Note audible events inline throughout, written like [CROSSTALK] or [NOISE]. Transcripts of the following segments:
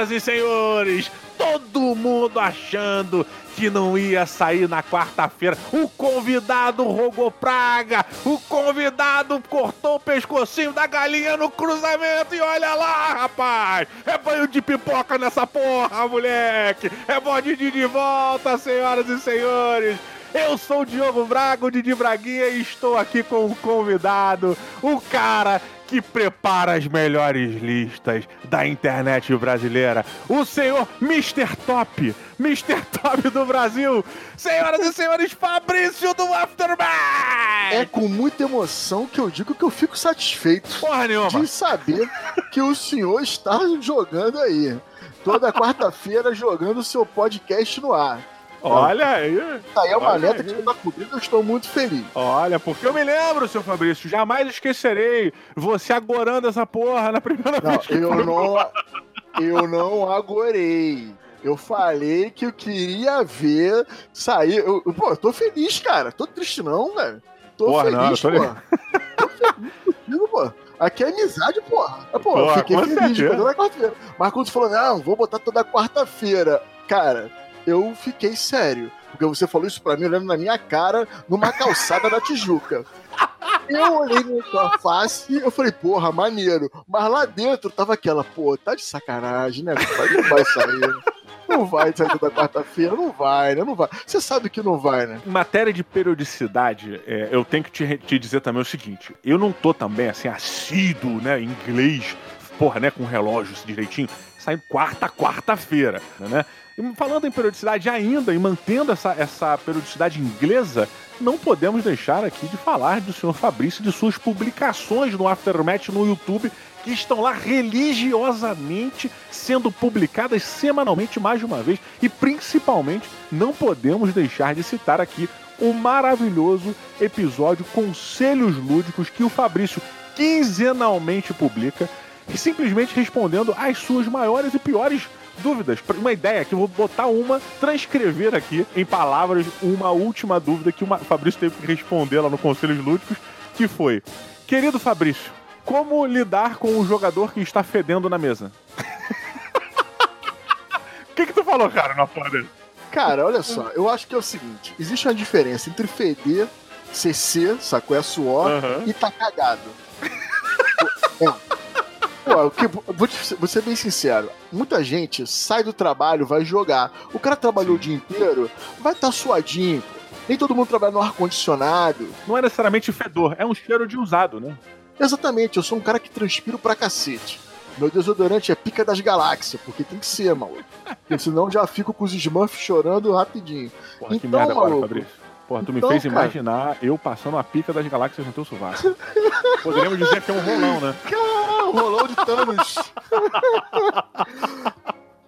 Senhoras e senhores! Todo mundo achando que não ia sair na quarta-feira. O convidado rogou praga. O convidado cortou o pescocinho da galinha no cruzamento. E olha lá, rapaz. É banho de pipoca nessa porra, moleque. É bode de volta, senhoras e senhores. Eu sou o Diogo Braga, o Didi Braguinha, e estou aqui com um convidado, o cara que prepara as melhores listas da internet brasileira, o senhor Mr. Top, Mr. Top do Brasil, senhoras e senhores, Fabrício do Aftermath! É com muita emoção que eu digo que eu fico satisfeito Porra nenhuma. de saber que o senhor está jogando aí. Toda quarta-feira jogando o seu podcast no ar. Olha aí. Tá aí é uma aí. que você tá cobrindo, eu estou muito feliz. Olha, porque eu me lembro, seu Fabrício, jamais esquecerei você agorando essa porra na primeira Não, vez que eu não, eu não agorei. Eu falei que eu queria ver sair. Eu, eu- pô, eu tô feliz, cara. Tô triste não, velho. Tô Porra, feliz, não, eu tô pô. Tô feliz contigo, pô. Aqui é amizade, porra. Ah, Pô, eu Porra, fiquei com feliz toda quarta-feira. Mas quando você falou, não, vou botar toda quarta-feira. Cara, eu fiquei sério. Porque você falou isso pra mim olhando na minha cara numa calçada da Tijuca. Eu olhei na tua face e eu falei, porra, maneiro. Mas lá dentro tava aquela, pô, tá de sacanagem, né? Não vai sair. Não vai sair toda quarta-feira, não vai, né? Não vai. Você sabe que não vai, né? Em matéria de periodicidade, é, eu tenho que te, te dizer também o seguinte: eu não tô também assim, assíduo, né, inglês, porra, né, com relógios direitinho, saindo quarta, quarta-feira, né? E falando em periodicidade ainda, e mantendo essa, essa periodicidade inglesa, não podemos deixar aqui de falar do senhor Fabrício e de suas publicações no Aftermath no YouTube, que estão lá religiosamente sendo publicadas semanalmente mais de uma vez. E principalmente, não podemos deixar de citar aqui o maravilhoso episódio Conselhos Lúdicos que o Fabrício quinzenalmente publica, simplesmente respondendo às suas maiores e piores dúvidas. Uma ideia que eu vou botar uma, transcrever aqui em palavras uma última dúvida que o Fabrício teve que responder lá no Conselhos Lúdicos, que foi: Querido Fabrício, como lidar com o jogador que está fedendo na mesa? O [LAUGHS] que, que tu falou, cara, na dele? Cara, olha só, eu acho que é o seguinte: existe uma diferença entre feder, CC, sacou? É suor, Aham. e tá cagado. Pô, que- vou, te- vou ser bem sincero. Muita gente sai do trabalho, vai jogar. O cara trabalhou o dia inteiro, vai estar tá suadinho. Nem todo mundo trabalha no ar-condicionado. Não é necessariamente fedor, é um cheiro de usado, né? Exatamente, eu sou um cara que transpiro pra cacete. Meu desodorante é pica das galáxias, porque tem que ser, maluco. Porque senão já fico com os Smurfs chorando rapidinho. Porra, que Então, merda agora, maluco. Fabrício. Porra, tu me Então, fez cara. imaginar eu passando a pica das galáxias no teu sovaco. Poderíamos dizer que é um rolão, né? Ah, [LAUGHS] o rolão de Thanos.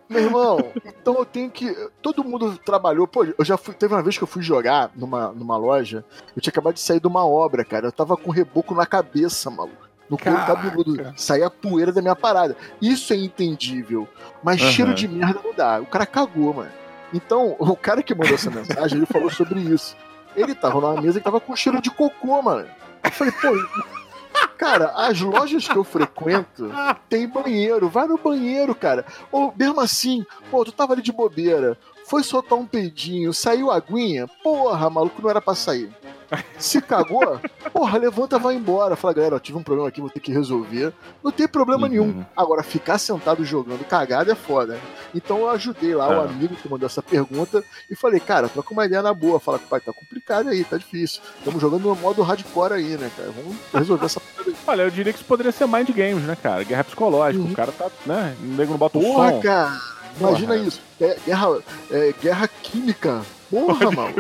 Meu irmão, então eu tenho que. Todo mundo trabalhou. Pô, eu já fui. Teve uma vez que eu fui jogar numa, numa loja. Eu tinha acabado de sair de uma obra, cara. Eu tava com reboco na cabeça, maluco. No couro cabeludo. Saía a poeira da minha parada. Isso é entendível. Mas Aham. cheiro de merda não dá. O cara cagou, mano. Então, o cara que mandou essa mensagem, ele falou sobre isso. Ele tava numa mesa que tava com cheiro de cocô, mano. Eu falei, pô. Cara, as lojas que eu frequento [LAUGHS] tem banheiro, vai no banheiro, cara. Ou mesmo assim, pô, tu tava ali de bobeira, foi soltar um peidinho, saiu a aguinha, porra, maluco, não era pra sair. Se cagou, [LAUGHS] porra, levanta, vai embora. Fala, galera, ó, tive um problema aqui, vou ter que resolver. Não tem problema Uhum. nenhum. Agora, ficar sentado jogando cagada é foda. né? Então eu ajudei lá o É. amigo que mandou essa pergunta e falei, cara, troca uma ideia na boa. Fala, pai, tá complicado aí, tá difícil. Estamos jogando no modo hardcore aí, né, cara? Vamos resolver essa. Olha, eu diria que isso poderia ser mind games, né, cara? Guerra psicológica. Uhum. O cara tá, né? O nego não bota o Porra, som. cara! Imagina Porra. isso. É, guerra, é, guerra química. Porra, mano.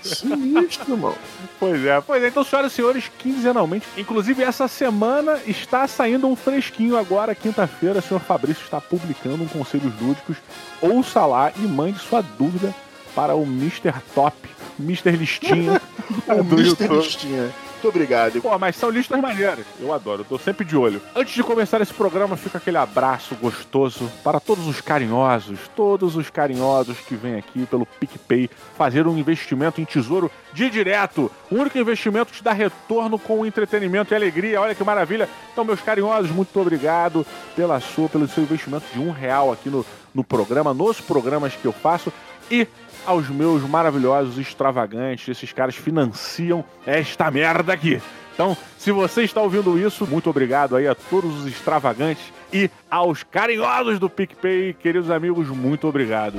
Sinistro, mano. Pois é, pois é. Então, senhoras e senhores, quinzenalmente. Inclusive, essa semana está saindo um fresquinho agora, quinta-feira. O senhor Fabrício está publicando um Conselhos Lúdicos. Ouça lá e mande sua dúvida para o Mr. Top, Mr. Listinha [LAUGHS] O Mr. Listinha. Muito obrigado. Pô, mas são listas maneiras. Eu adoro, eu tô sempre de olho. Antes de começar esse programa, fica aquele abraço gostoso para todos os carinhosos, todos os carinhosos que vêm aqui pelo PicPay fazer um investimento em tesouro de direto. O único investimento que te dá retorno com entretenimento e alegria. Olha que maravilha. Então, meus carinhosos, muito obrigado pela sua, pelo seu investimento de um real aqui no, no programa, nos programas que eu faço. E aos meus maravilhosos extravagantes, esses caras financiam esta merda aqui. Então, se você está ouvindo isso, muito obrigado aí a todos os extravagantes e aos carinhosos do PicPay, queridos amigos, muito obrigado.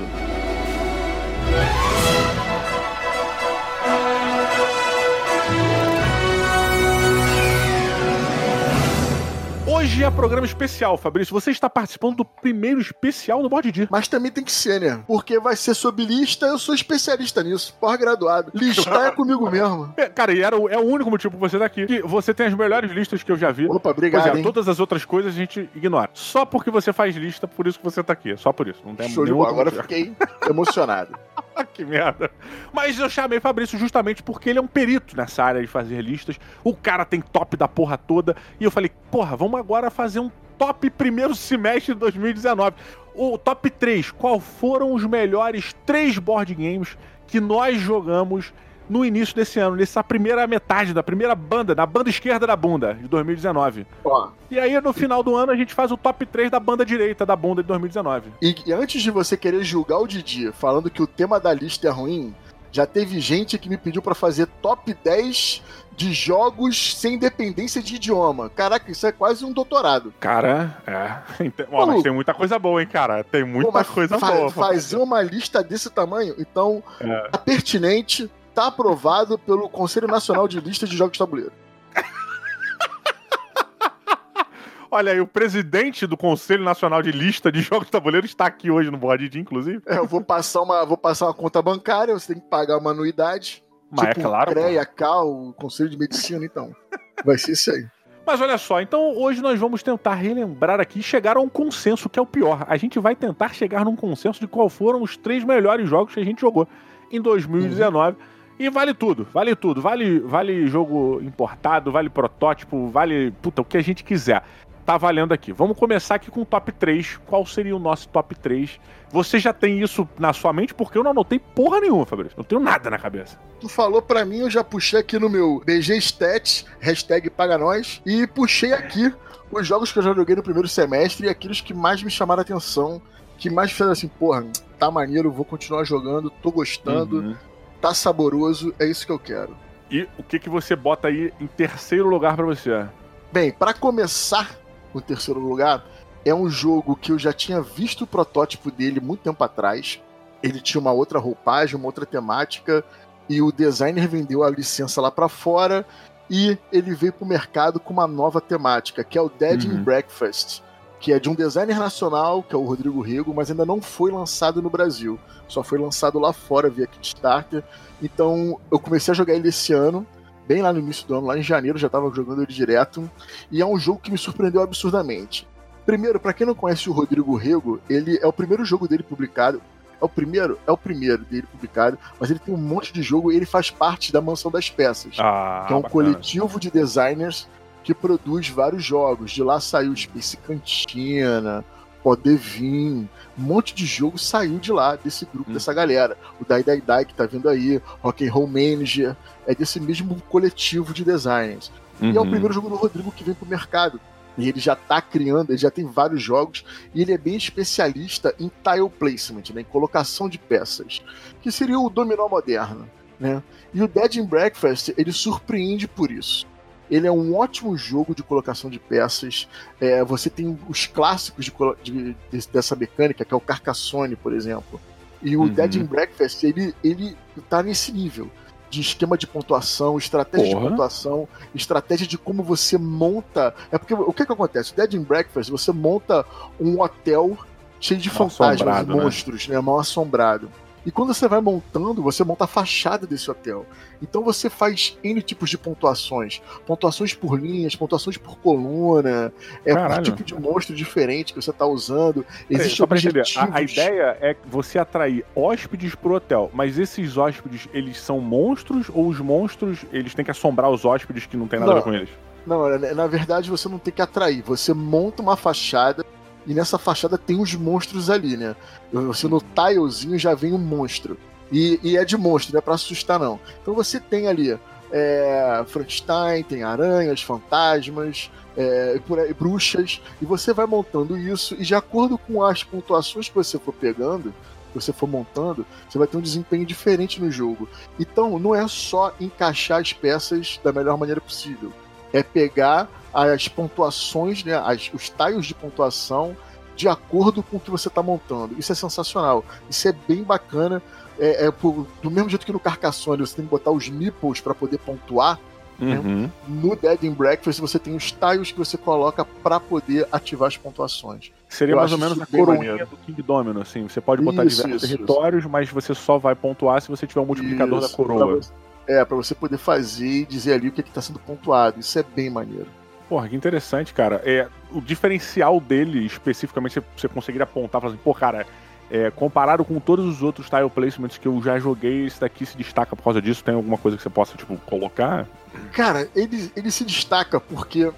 Hoje é programa especial, Fabrício. Você está participando do primeiro especial do Bode Dia. Mas também tem que ser, né? Porque vai ser sobre lista, eu sou especialista nisso, pós-graduado. Listar é comigo mesmo. [LAUGHS] É, cara, e era o, é o único motivo que você aqui. Que você tem as melhores listas que eu já vi. Opa, obrigado. É, todas as outras coisas a gente ignora. Só porque você faz lista, por isso que você tá aqui. Só por isso. Não tem Show de bola. Agora motivo. fiquei emocionado. [LAUGHS] [LAUGHS] Que merda. Mas eu chamei Fabrício justamente porque ele é um perito nessa área de fazer listas. O cara tem top da porra toda. E eu falei, porra, vamos agora fazer um top primeiro semestre de 2019. O top 3. Qual foram os melhores três board games que nós jogamos no início desse ano, nessa primeira metade da primeira banda, da banda esquerda da bunda de 2019. Ó, E aí no final do ano a gente faz o top 3 da banda direita da bunda de 2019. e, e antes de você querer julgar o Didi falando que o tema da lista é ruim, já teve gente que me pediu pra fazer top 10 de jogos sem dependência de idioma. Caraca, isso é quase um doutorado. Cara, é. [LAUGHS] Ó, mas tem muita coisa boa, hein, cara? Tem muita Pô, coisa fa- boa. Fazer uma lista desse tamanho, então, É. tá pertinente, tá aprovado pelo Conselho Nacional de Listas de Jogos de Tabuleiro. [LAUGHS] Olha aí, o presidente do Conselho Nacional de Lista de Jogos de Tabuleiro está aqui hoje no Board inclusive. É, eu vou passar uma, vou passar uma conta bancária, você tem que pagar uma anuidade. Mas tipo é claro. CREA, CAL, o Conselho de Medicina, então. Vai ser isso aí. Mas olha só, então hoje nós vamos tentar relembrar aqui e chegar a um consenso, que é o pior. A gente vai tentar chegar num consenso de qual foram os três melhores jogos que a gente jogou em 2019. E vale tudo, vale tudo. Vale, vale jogo importado, vale protótipo, vale. Puta, o que a gente quiser. Tá valendo aqui. Vamos começar aqui com o top 3. Qual seria o nosso top 3? Você já tem isso na sua mente? Porque eu não anotei porra nenhuma, Fabrício. Não tenho nada na cabeça. Tu falou pra mim, eu já puxei aqui no meu BG Stats, hashtag paga nós, e puxei aqui os jogos que eu já joguei no primeiro semestre e aqueles que mais me chamaram a atenção, que mais fizeram assim, porra, tá maneiro, vou continuar jogando, tô gostando, Uhum. Tá saboroso, é isso que eu quero. E o que, que você bota aí em terceiro lugar pra você? Bem, pra começar o terceiro lugar, é um jogo que eu já tinha visto o protótipo dele muito tempo atrás. Ele tinha uma outra roupagem, uma outra temática, e o designer vendeu a licença lá pra fora e ele veio pro mercado com uma nova temática, que é o Dead Uhum. in Breakfast, que é de um designer nacional, que é o Rodrigo Rego, mas ainda não foi lançado no Brasil. Só foi lançado lá fora via Kickstarter. Então eu comecei a jogar ele esse ano, bem lá no início do ano, lá em janeiro, já tava jogando ele direto. E é um jogo que me surpreendeu absurdamente. Primeiro, pra quem não conhece o Rodrigo Rego, ele é o primeiro jogo dele publicado. É o primeiro? É o primeiro dele publicado, mas ele tem um monte de jogo e ele faz parte da Mansão das Peças Ah, que é um bacana. coletivo de designers que produz vários jogos. De lá saiu Space Cantina, Podevin, um monte de jogo saiu de lá, desse grupo, Hum. dessa galera. O Dai Dai Dai que tá vindo aí, Rock and Roll Manager, é desse mesmo coletivo de designers. E é o Uhum. primeiro jogo do Rodrigo que vem pro mercado. E ele já tá criando, ele já tem vários jogos, e ele é bem especialista em tile placement, né, em colocação de peças, que seria o dominó moderno. Né? E o Dead in Breakfast, ele surpreende por isso. Ele é um ótimo jogo de colocação de peças. É, você tem os clássicos de de- de- dessa mecânica, que é o Carcassonne, por exemplo. E o Uhum. Dead in Breakfast, ele, ele tá nesse nível de esquema de pontuação, estratégia Porra. de pontuação, estratégia de como você monta. É porque o que que acontece? O Dead in Breakfast, você monta um hotel cheio de Mal fantasmas, né? monstros, né? Mal assombrado. E quando você vai montando, você monta a fachada desse hotel. Então você faz N tipos de pontuações. Pontuações por linhas, pontuações por coluna, é Caralho. por tipo de monstro diferente que você tá usando. Existe entender, objetivos. a, a ideia é você atrair hóspedes pro hotel, mas esses hóspedes, eles são monstros ou os monstros, eles têm que assombrar os hóspedes que não tem nada a ver Não. com eles? Não, na verdade você não tem que atrair. Você monta uma fachada e nessa fachada tem os monstros ali, né? Você no tilezinho já vem um monstro. E, e é de monstro, não é pra assustar, não. Então você tem ali é, Frankenstein, tem aranhas, fantasmas, é, aí, bruxas, e você vai montando isso, e de acordo com as pontuações que você for pegando, que você for montando, você vai ter um desempenho diferente no jogo. Então, não é só encaixar as peças da melhor maneira possível. É pegar as pontuações, né, as, os tiles de pontuação de acordo com o que você está montando. Isso é sensacional. Isso é bem bacana. É, é por- do mesmo jeito que no Carcassonne você tem que botar os nipples para poder pontuar, Uhum. no Dead in Breakfast você tem os tiles que você coloca para poder ativar as pontuações. Seria Eu mais ou menos isso a coroinha maneiro. do King Domino, assim. Você pode botar Isso, diversos isso, territórios, mas você só vai pontuar se você tiver um multiplicador Isso, da coroa. pra você- é, para você poder fazer e dizer ali o que está sendo pontuado. Isso é bem maneiro. Porra, que interessante, cara. É, o diferencial dele, especificamente, você, você conseguiria apontar e falar assim, pô, cara, é, comparado com todos os outros tile placements que eu já joguei, esse daqui se destaca por causa disso. Tem alguma coisa que você possa, tipo, colocar? Cara, ele, ele se destaca porque.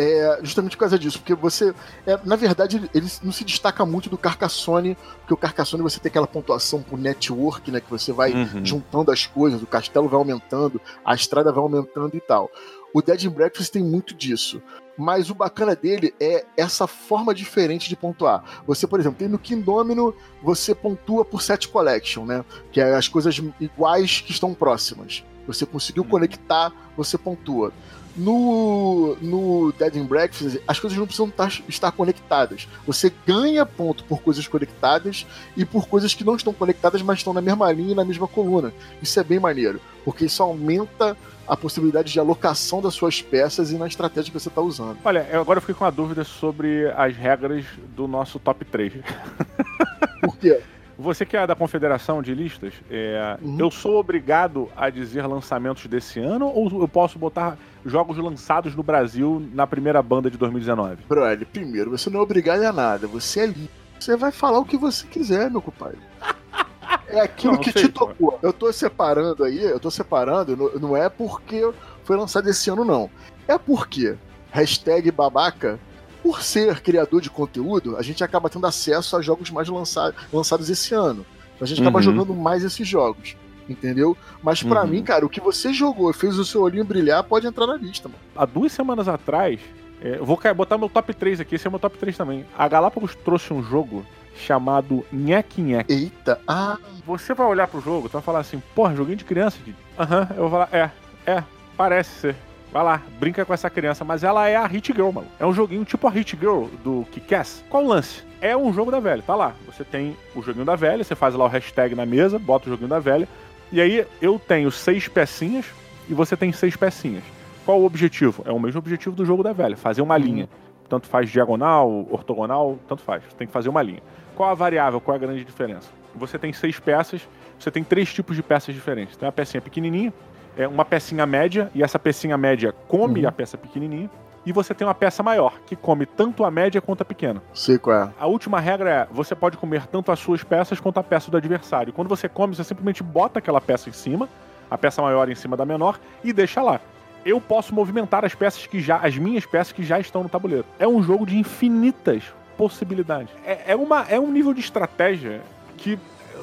É, justamente por causa disso, porque você. é, na verdade, ele, ele não se destaca muito do Carcassonne, porque o Carcassonne você tem aquela pontuação por network, né? Que você vai Uhum. juntando as coisas, o castelo vai aumentando, a estrada vai aumentando e tal. O Dead in Breakfast tem muito disso. Mas o bacana dele é essa forma diferente de pontuar. Você, por exemplo, tem no Kingdomino, você pontua por set collection, né? Que é as coisas iguais que estão próximas. Você conseguiu Hum. conectar, você pontua. No, no Dead in Breakfast, as coisas não precisam tar- estar conectadas. Você ganha ponto por coisas conectadas e por coisas que não estão conectadas, mas estão na mesma linha e na mesma coluna. Isso é bem maneiro, porque isso aumenta a possibilidade de alocação das suas peças e na estratégia que você está usando. Olha, eu agora fiquei com uma dúvida sobre as regras do nosso top 3. [LAUGHS] Por quê? Você que é da Confederação de Listas, é, Uhum. eu sou obrigado a dizer lançamentos desse ano ou eu posso botar jogos lançados no Brasil na primeira banda de 2019? Brother, primeiro, você não é obrigado a nada, você é livre. Você vai falar o que você quiser, meu compadre. [LAUGHS] É aquilo Não, que sei, te tocou. Eu tô separando aí, eu tô separando, não- não é porque foi lançado esse ano, não. É porque, hashtag babaca, por ser criador de conteúdo, a gente acaba tendo acesso a jogos mais lança- lançados esse ano. A gente acaba Uhum. jogando mais esses jogos. Entendeu? Mas pra Uhum. mim, cara, o que você jogou e fez o seu olhinho brilhar pode entrar na lista, mano. Há duas semanas atrás, é, eu vou botar meu top 3 aqui, esse é meu top 3 também. A Galápagos trouxe um jogo chamado Nhek Nhek. Eita, ah, Você vai olhar pro jogo, tu vai falar assim, porra, joguinho de criança, Didi. Aham, eu vou falar, é, é, parece ser. Vai lá, brinca com essa criança, mas ela é a Hit Girl, mano. É um joguinho tipo a Hit Girl do Kick-Ass. Qual o lance? É um jogo da velha, tá lá. Você tem o joguinho da velha, você faz lá o hashtag na mesa, bota o joguinho da velha. E aí eu tenho seis pecinhas e você tem seis pecinhas. Qual o objetivo? É o mesmo objetivo do jogo da velha, fazer uma linha. Tanto faz diagonal, ortogonal, tanto faz. Você tem que fazer uma linha. Qual a variável? Qual a grande diferença? Você tem seis peças, você tem três tipos de peças diferentes. Tem uma pecinha pequenininha, é uma pecinha média, e essa pecinha média come Uhum. a peça pequenininha. E você tem uma peça maior, que come tanto a média quanto a pequena. sei qual é. A última regra é: você pode comer tanto as suas peças quanto a peça do adversário. Quando você come, você simplesmente bota aquela peça em cima, a peça maior em cima da menor, e deixa lá. Eu posso movimentar as peças que já. as minhas peças que já estão no tabuleiro. É um jogo de infinitas possibilidades. É, é, uma, é um nível de estratégia que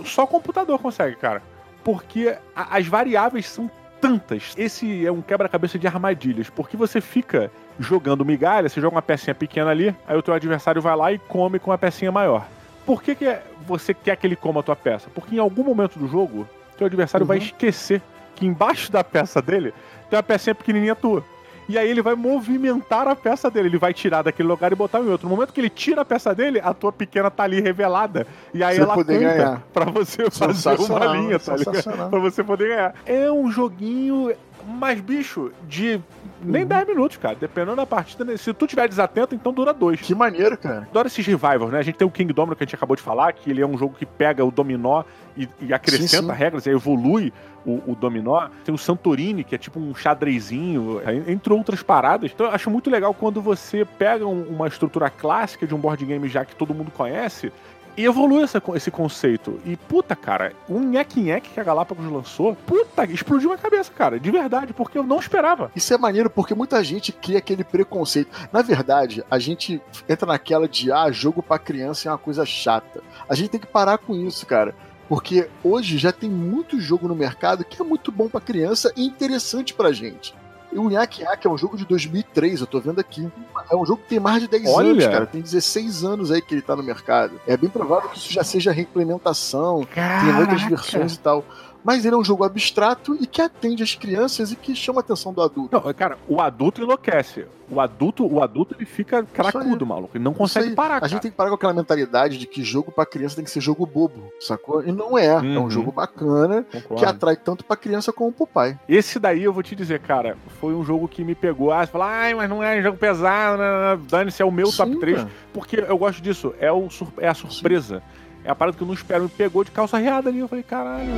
só o computador consegue, cara. Porque a- as variáveis são tantas. Esse é um quebra-cabeça de armadilhas, porque você fica jogando migalha, você joga uma pecinha pequena ali, aí o teu adversário vai lá e come com uma pecinha maior. Por que, que você quer que ele coma a tua peça? Porque em algum momento do jogo, teu adversário vai Uhum. esquecer que embaixo da peça dele tem uma pecinha pequenininha tua. E aí ele vai movimentar a peça dele, ele vai tirar daquele lugar e botar em outro. No momento que ele tira a peça dele, a tua pequena tá ali revelada. E aí Você ela conta ganhar. pra você fazer uma linha, tá ligado? Pra você poder ganhar. É um joguinho Mas, bicho, de nem uhum. 10 minutos, cara. Dependendo da partida, né? se tu tiver desatento, então dura dois. Que maneiro, cara. Adoro esses revivals, né? A gente tem o King Domino que a gente acabou de falar, que ele é um jogo que pega o dominó e, e acrescenta sim, sim. regras, e evolui o, o, dominó. Tem o Santorini, que é tipo um xadrezinho, entre outras paradas. Então eu acho muito legal quando você pega um, uma estrutura clássica de um board game já que todo mundo conhece e evolui essa, esse conceito. E, puta, cara, o nheque-nheque que a Galápagos lançou, puta, explodiu minha cabeça, cara. De verdade, porque eu não esperava. Isso é maneiro porque muita gente cria aquele preconceito. Na verdade, a gente entra naquela de, ah, jogo pra criança é uma coisa chata. A gente tem que parar com isso, cara. Porque hoje já tem muito jogo no mercado que é muito bom para criança e interessante pra gente. E o Yak Yak é um jogo de 2003, eu tô vendo aqui. É um jogo que tem mais de 10 Olha. anos, cara. Tem 16 anos aí que ele tá no mercado. É bem provável que isso já seja reimplementação, Caraca. tem outras versões e tal mas ele é um jogo abstrato e que atende as crianças e que chama a atenção do adulto. Não, cara, o adulto enlouquece. O adulto, o adulto ele fica cracudo, maluco. Ele não consegue parar. A cara. gente tem que parar com aquela mentalidade de que jogo para criança tem que ser jogo bobo, sacou? E não é. Uhum. É um uhum. jogo bacana Concordo. que atrai tanto pra criança como pro pai. Esse daí eu vou te dizer, cara, foi um jogo que me pegou. Ah, você fala, ai, mas não é jogo pesado, né, né, né. dane-se, é o meu Sim, top 3. Cara. Porque eu gosto disso. É, o, é a surpresa. Sim. É a parada que eu não espero. Me pegou de calça riada ali. Eu falei, caralho.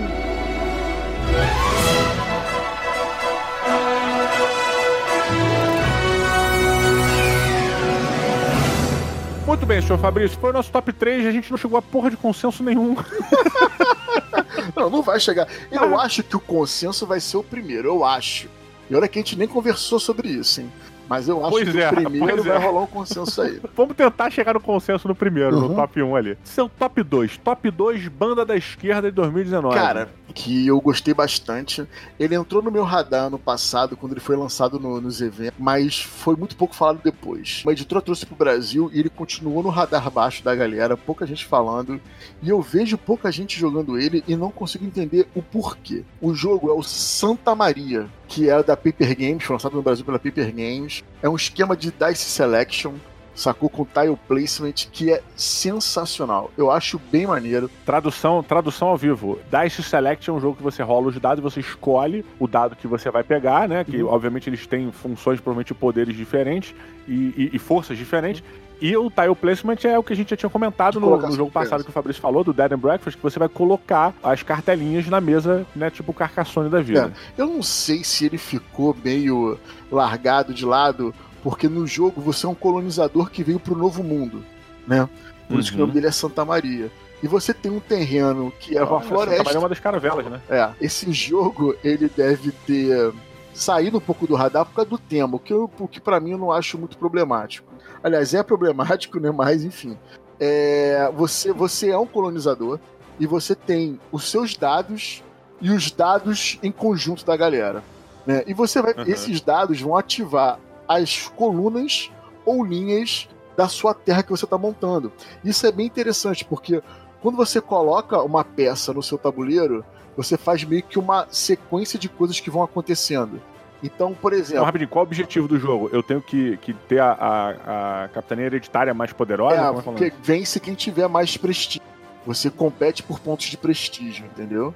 Muito bem, senhor Fabrício. Foi o nosso top 3 e a gente não chegou a porra de consenso nenhum. [LAUGHS] não, não vai chegar. Eu ah. acho que o consenso vai ser o primeiro, eu acho. E olha que a gente nem conversou sobre isso, hein? Mas eu acho pois que é, o primeiro vai é. rolar um consenso aí. [LAUGHS] Vamos tentar chegar no consenso no primeiro, uhum. no top 1 ali. Seu top 2. Top 2, Banda da Esquerda de 2019. Cara, que eu gostei bastante. Ele entrou no meu radar no passado, quando ele foi lançado no, nos eventos, mas foi muito pouco falado depois. Uma editora trouxe pro Brasil e ele continuou no radar baixo da galera, pouca gente falando. E eu vejo pouca gente jogando ele e não consigo entender o porquê. O jogo é o Santa Maria, que é da Paper Games, foi lançado no Brasil pela Paper Games. É um esquema de dice selection, sacou com tile placement que é sensacional. Eu acho bem maneiro. Tradução, tradução ao vivo. Dice Select é um jogo que você rola os dados e você escolhe o dado que você vai pegar, né? Que uhum. obviamente eles têm funções, provavelmente poderes diferentes e, e, e forças diferentes. E o tile placement é o que a gente já tinha comentado no, no, jogo passado que o Fabrício falou, do Dead and Breakfast, que você vai colocar as cartelinhas na mesa, né? Tipo o Carcassonne da vida. É, eu não sei se ele ficou meio largado de lado, porque no jogo você é um colonizador que veio pro Novo Mundo, né? Por uhum. isso que o nome uhum. dele é Santa Maria. E você tem um terreno que é uma floresta. Santa Maria é uma das caravelas, né? É. Esse jogo, ele deve ter saído um pouco do radar por causa do tema, o que, eu, que para mim eu não acho muito problemático. Aliás, é problemático, né? Mas, enfim. É, você, você é um colonizador e você tem os seus dados e os dados em conjunto da galera. Né? E você vai. Uhum. Esses dados vão ativar as colunas ou linhas da sua terra que você está montando. Isso é bem interessante, porque quando você coloca uma peça no seu tabuleiro, você faz meio que uma sequência de coisas que vão acontecendo. Então, por exemplo. Então, rapidinho, qual o objetivo do jogo? Eu tenho que, que ter a, a, a capitania hereditária mais poderosa? É, é porque vence quem tiver mais prestígio. Você compete por pontos de prestígio, entendeu?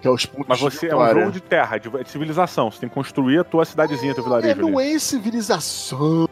Que é os pontos Mas você é um jogo de terra, de, civilização. Você tem que construir a tua cidadezinha, é, teu vilarejo. É, não ali. é civilização.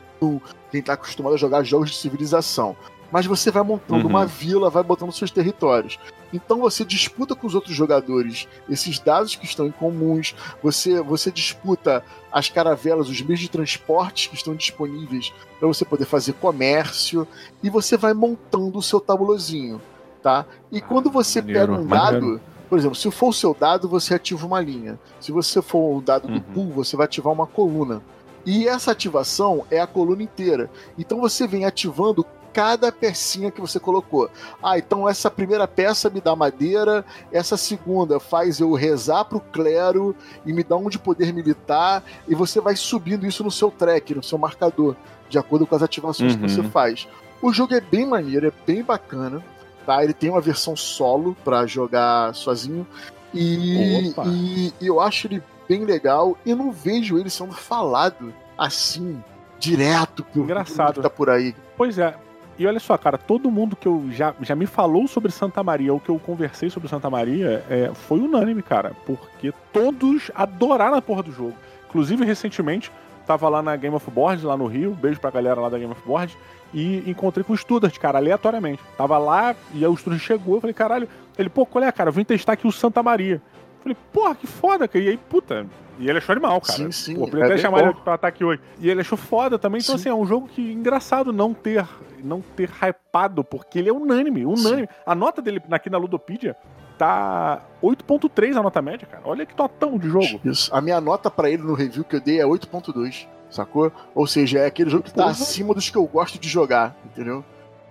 Quem tá acostumado a jogar jogos de civilização. Mas você vai montando uhum. uma vila, vai botando seus territórios. Então você disputa com os outros jogadores esses dados que estão em comuns, você, você disputa as caravelas, os meios de transporte que estão disponíveis para você poder fazer comércio, e você vai montando o seu tabulozinho, tá? E quando você pega um dado, por exemplo, se for o seu dado, você ativa uma linha. Se você for o dado do uhum. pool, você vai ativar uma coluna. E essa ativação é a coluna inteira. Então você vem ativando cada pecinha que você colocou. Ah, então essa primeira peça me dá madeira, essa segunda faz eu rezar pro clero e me dá um de poder militar, e você vai subindo isso no seu track, no seu marcador, de acordo com as ativações uhum. que você uhum. faz. O jogo é bem maneiro, é bem bacana, tá? Ele tem uma versão solo para jogar sozinho. E, e, e eu acho ele bem legal e não vejo ele sendo falado assim direto por Engraçado. que tá por aí. Pois é, e olha só, cara, todo mundo que eu já, já me falou sobre Santa Maria, ou que eu conversei sobre Santa Maria, é, foi unânime, cara. Porque todos adoraram a porra do jogo. Inclusive, recentemente, tava lá na Game of Boards, lá no Rio, beijo pra galera lá da Game of Boards, e encontrei com o Studart, cara, aleatoriamente. Tava lá, e aí o Studart chegou, eu falei, caralho, ele, pô, qual é, cara, eu vim testar aqui o Santa Maria. Eu falei, porra, que foda, cara. E aí, puta, e ele achou animal, cara. Sim, sim. Pô, podia é até chamar bom. ele pra estar aqui hoje. E ele achou foda também. Então, Sim. assim, é um jogo que engraçado não ter não ter hypado, porque ele é unânime, unânime. A nota dele aqui na Ludopedia tá 8.3 a nota média, cara. Olha que totão de jogo. Isso. A minha nota pra ele no review que eu dei é 8.2, sacou? Ou seja, é aquele jogo que tá Porra. acima dos que eu gosto de jogar, entendeu?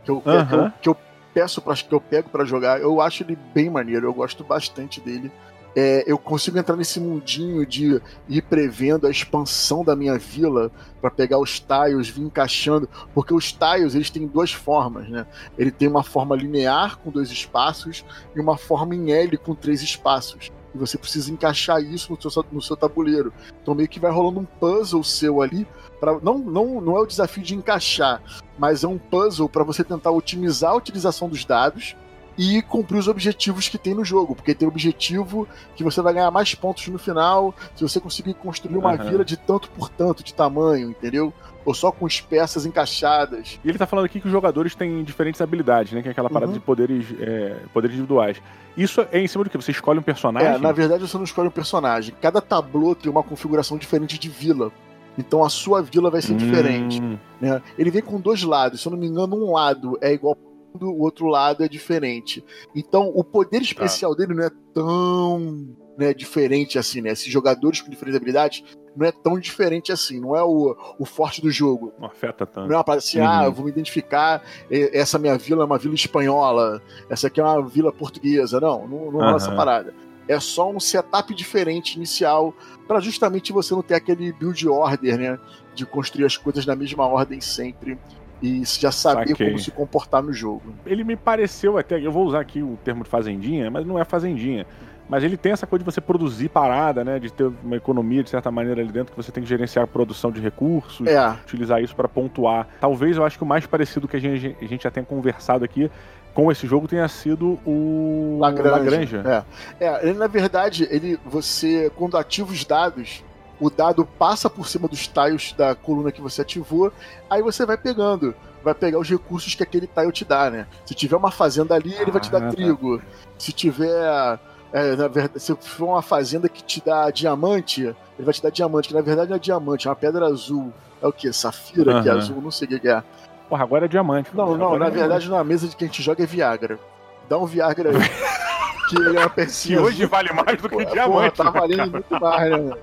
Que eu, que eu- que eu peço para que eu pego pra jogar. Eu acho ele bem maneiro, eu gosto bastante dele. É, eu consigo entrar nesse mundinho de ir prevendo a expansão da minha vila pra pegar os tiles, vir encaixando, porque os tiles eles têm duas formas, né? Ele tem uma forma linear com dois espaços e uma forma em L com três espaços. E você precisa encaixar isso no seu, no seu tabuleiro. Então meio que vai rolando um puzzle seu ali. Pra, não, não, não é o desafio de encaixar, mas é um puzzle para você tentar otimizar a utilização dos dados e cumprir os objetivos que tem no jogo. Porque tem objetivo que você vai ganhar mais pontos no final se você conseguir construir uma Aham. vila de tanto por tanto de tamanho, entendeu? Ou só com as peças encaixadas. E ele tá falando aqui que os jogadores têm diferentes habilidades, né? Que é aquela parada Uhum. de poderes, é, poderes individuais. Isso é em cima do que? Você escolhe um personagem? É, na verdade você não escolhe um personagem. Cada tablô tem uma configuração diferente de vila. Então a sua vila vai ser diferente. Hum, né? Ele vem com dois lados. Se eu não me engano, um lado é igual o outro lado é diferente. Então, o poder especial dele não é tão né, diferente assim, né? Esses jogadores com diferentes habilidades não é tão diferente assim. Não é o, o forte do jogo. Não afeta tanto. Não é uma parada assim, Uhum. ah, eu vou me identificar, essa minha vila é uma vila espanhola, essa aqui é uma vila portuguesa. Não, não, não rola Aham. essa parada. É só um setup diferente inicial para justamente você não ter aquele build order, né? De construir as coisas na mesma ordem sempre e já saber Saquei. como se comportar no jogo. Ele me pareceu até, eu vou usar aqui o termo de fazendinha, mas não é fazendinha. Mas ele tem essa coisa de você produzir parada, né? De ter uma economia de certa maneira ali dentro, que você tem que gerenciar a produção de recursos, É, utilizar isso para pontuar. Talvez eu acho que o mais parecido que a gente, a gente já tenha conversado aqui com esse jogo tenha sido o Lagrange. Lagrange. É. é, ele na verdade, ele você quando ativa os dados, o dado passa por cima dos tiles da coluna que você ativou, aí você vai pegando, vai pegar os recursos que aquele tile te dá, né? Se tiver uma fazenda ali, ele vai te Ah, dar tá. trigo. Se tiver é, na verdade, se for uma fazenda que te dá diamante, ele vai te dar diamante, que na verdade não é diamante, é uma pedra azul. É o que? Safira, que é azul, não sei o que é. Porra, agora é diamante. Não, não, na é verdade, na mesa de que a gente joga é Viagra. Dá um Viagra aí. [LAUGHS] que ele é uma Que pecinha hoje azul. vale mais do que Porra, diamante. tá né, valendo cara? muito mais, né?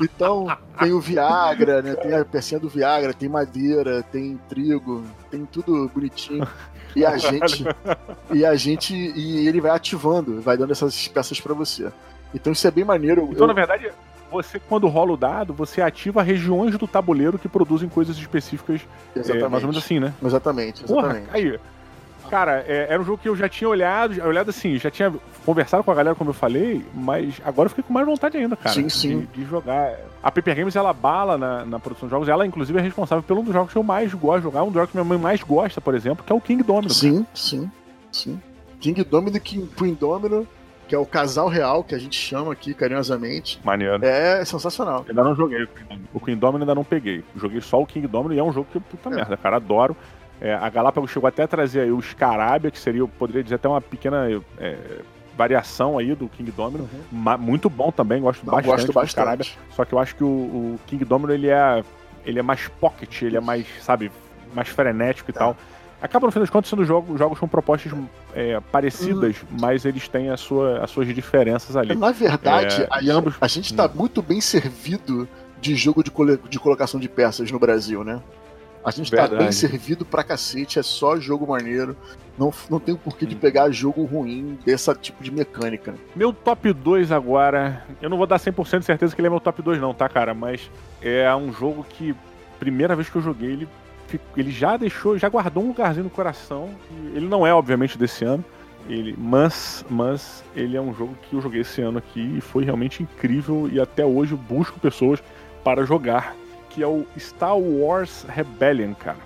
Então, tem o Viagra, né? Tem a pecinha do Viagra, tem madeira, tem trigo, tem tudo bonitinho. E a gente. E a gente. E ele vai ativando, vai dando essas peças pra você. Então isso é bem maneiro. Então, Eu- na verdade, você, quando rola o dado, você ativa regiões do tabuleiro que produzem coisas específicas. é, exatamente. mais ou menos assim, né? Exatamente, Porra, exatamente. aí. Cara, é, era um jogo que eu já tinha olhado, olhado assim, já tinha conversado com a galera, como eu falei, mas agora eu fiquei com mais vontade ainda, cara. Sim, sim. De, de jogar. A Paper Games, ela bala na, na produção de jogos, ela, inclusive, é responsável pelo um dos jogos que eu mais gosto de jogar, um dos jogos que minha mãe mais gosta, por exemplo, que é o King Domino. Sim, sim, sim. King Domino e King Queen Domino, que é o casal real que a gente chama aqui carinhosamente, Maneiro. é sensacional. Ainda não joguei o King Domino. O King Domino ainda não peguei. Joguei só o King Domino e é um jogo que, puta É. merda, cara, adoro. É, a Galápagos chegou até a trazer aí o Scarabia, que seria, eu poderia dizer, até uma pequena é, variação aí do King Domino. Ma- muito bom também, gosto Não, bastante gosto do Scarabia. bastante. Só que eu acho que o, o King Domino, ele é, ele é mais pocket, ele é mais, sabe, mais frenético e Tá. tal. Acaba, no fim das contas, sendo jogos, jogos com propostas é, parecidas, Uhum. mas eles têm a sua, as suas diferenças ali. Na verdade, É, a, ambos- a gente tá muito bem servido de jogo de, cole- de colocação de peças no Brasil, né? A gente tá Verdade. bem servido pra cacete, é só jogo maneiro. Não, não tem porquê de Hum. pegar jogo ruim desse tipo de mecânica. Meu top 2 agora. Eu não vou dar 100% de certeza que ele é meu top 2, não, tá, cara? Mas é um jogo que, primeira vez que eu joguei, ele, ele já deixou, já guardou um lugarzinho no coração. Ele não é, obviamente, desse ano. Ele, mas, mas ele é um jogo que eu joguei esse ano aqui e foi realmente incrível. E até hoje eu busco pessoas para jogar. Que é o Star Wars Rebellion, cara.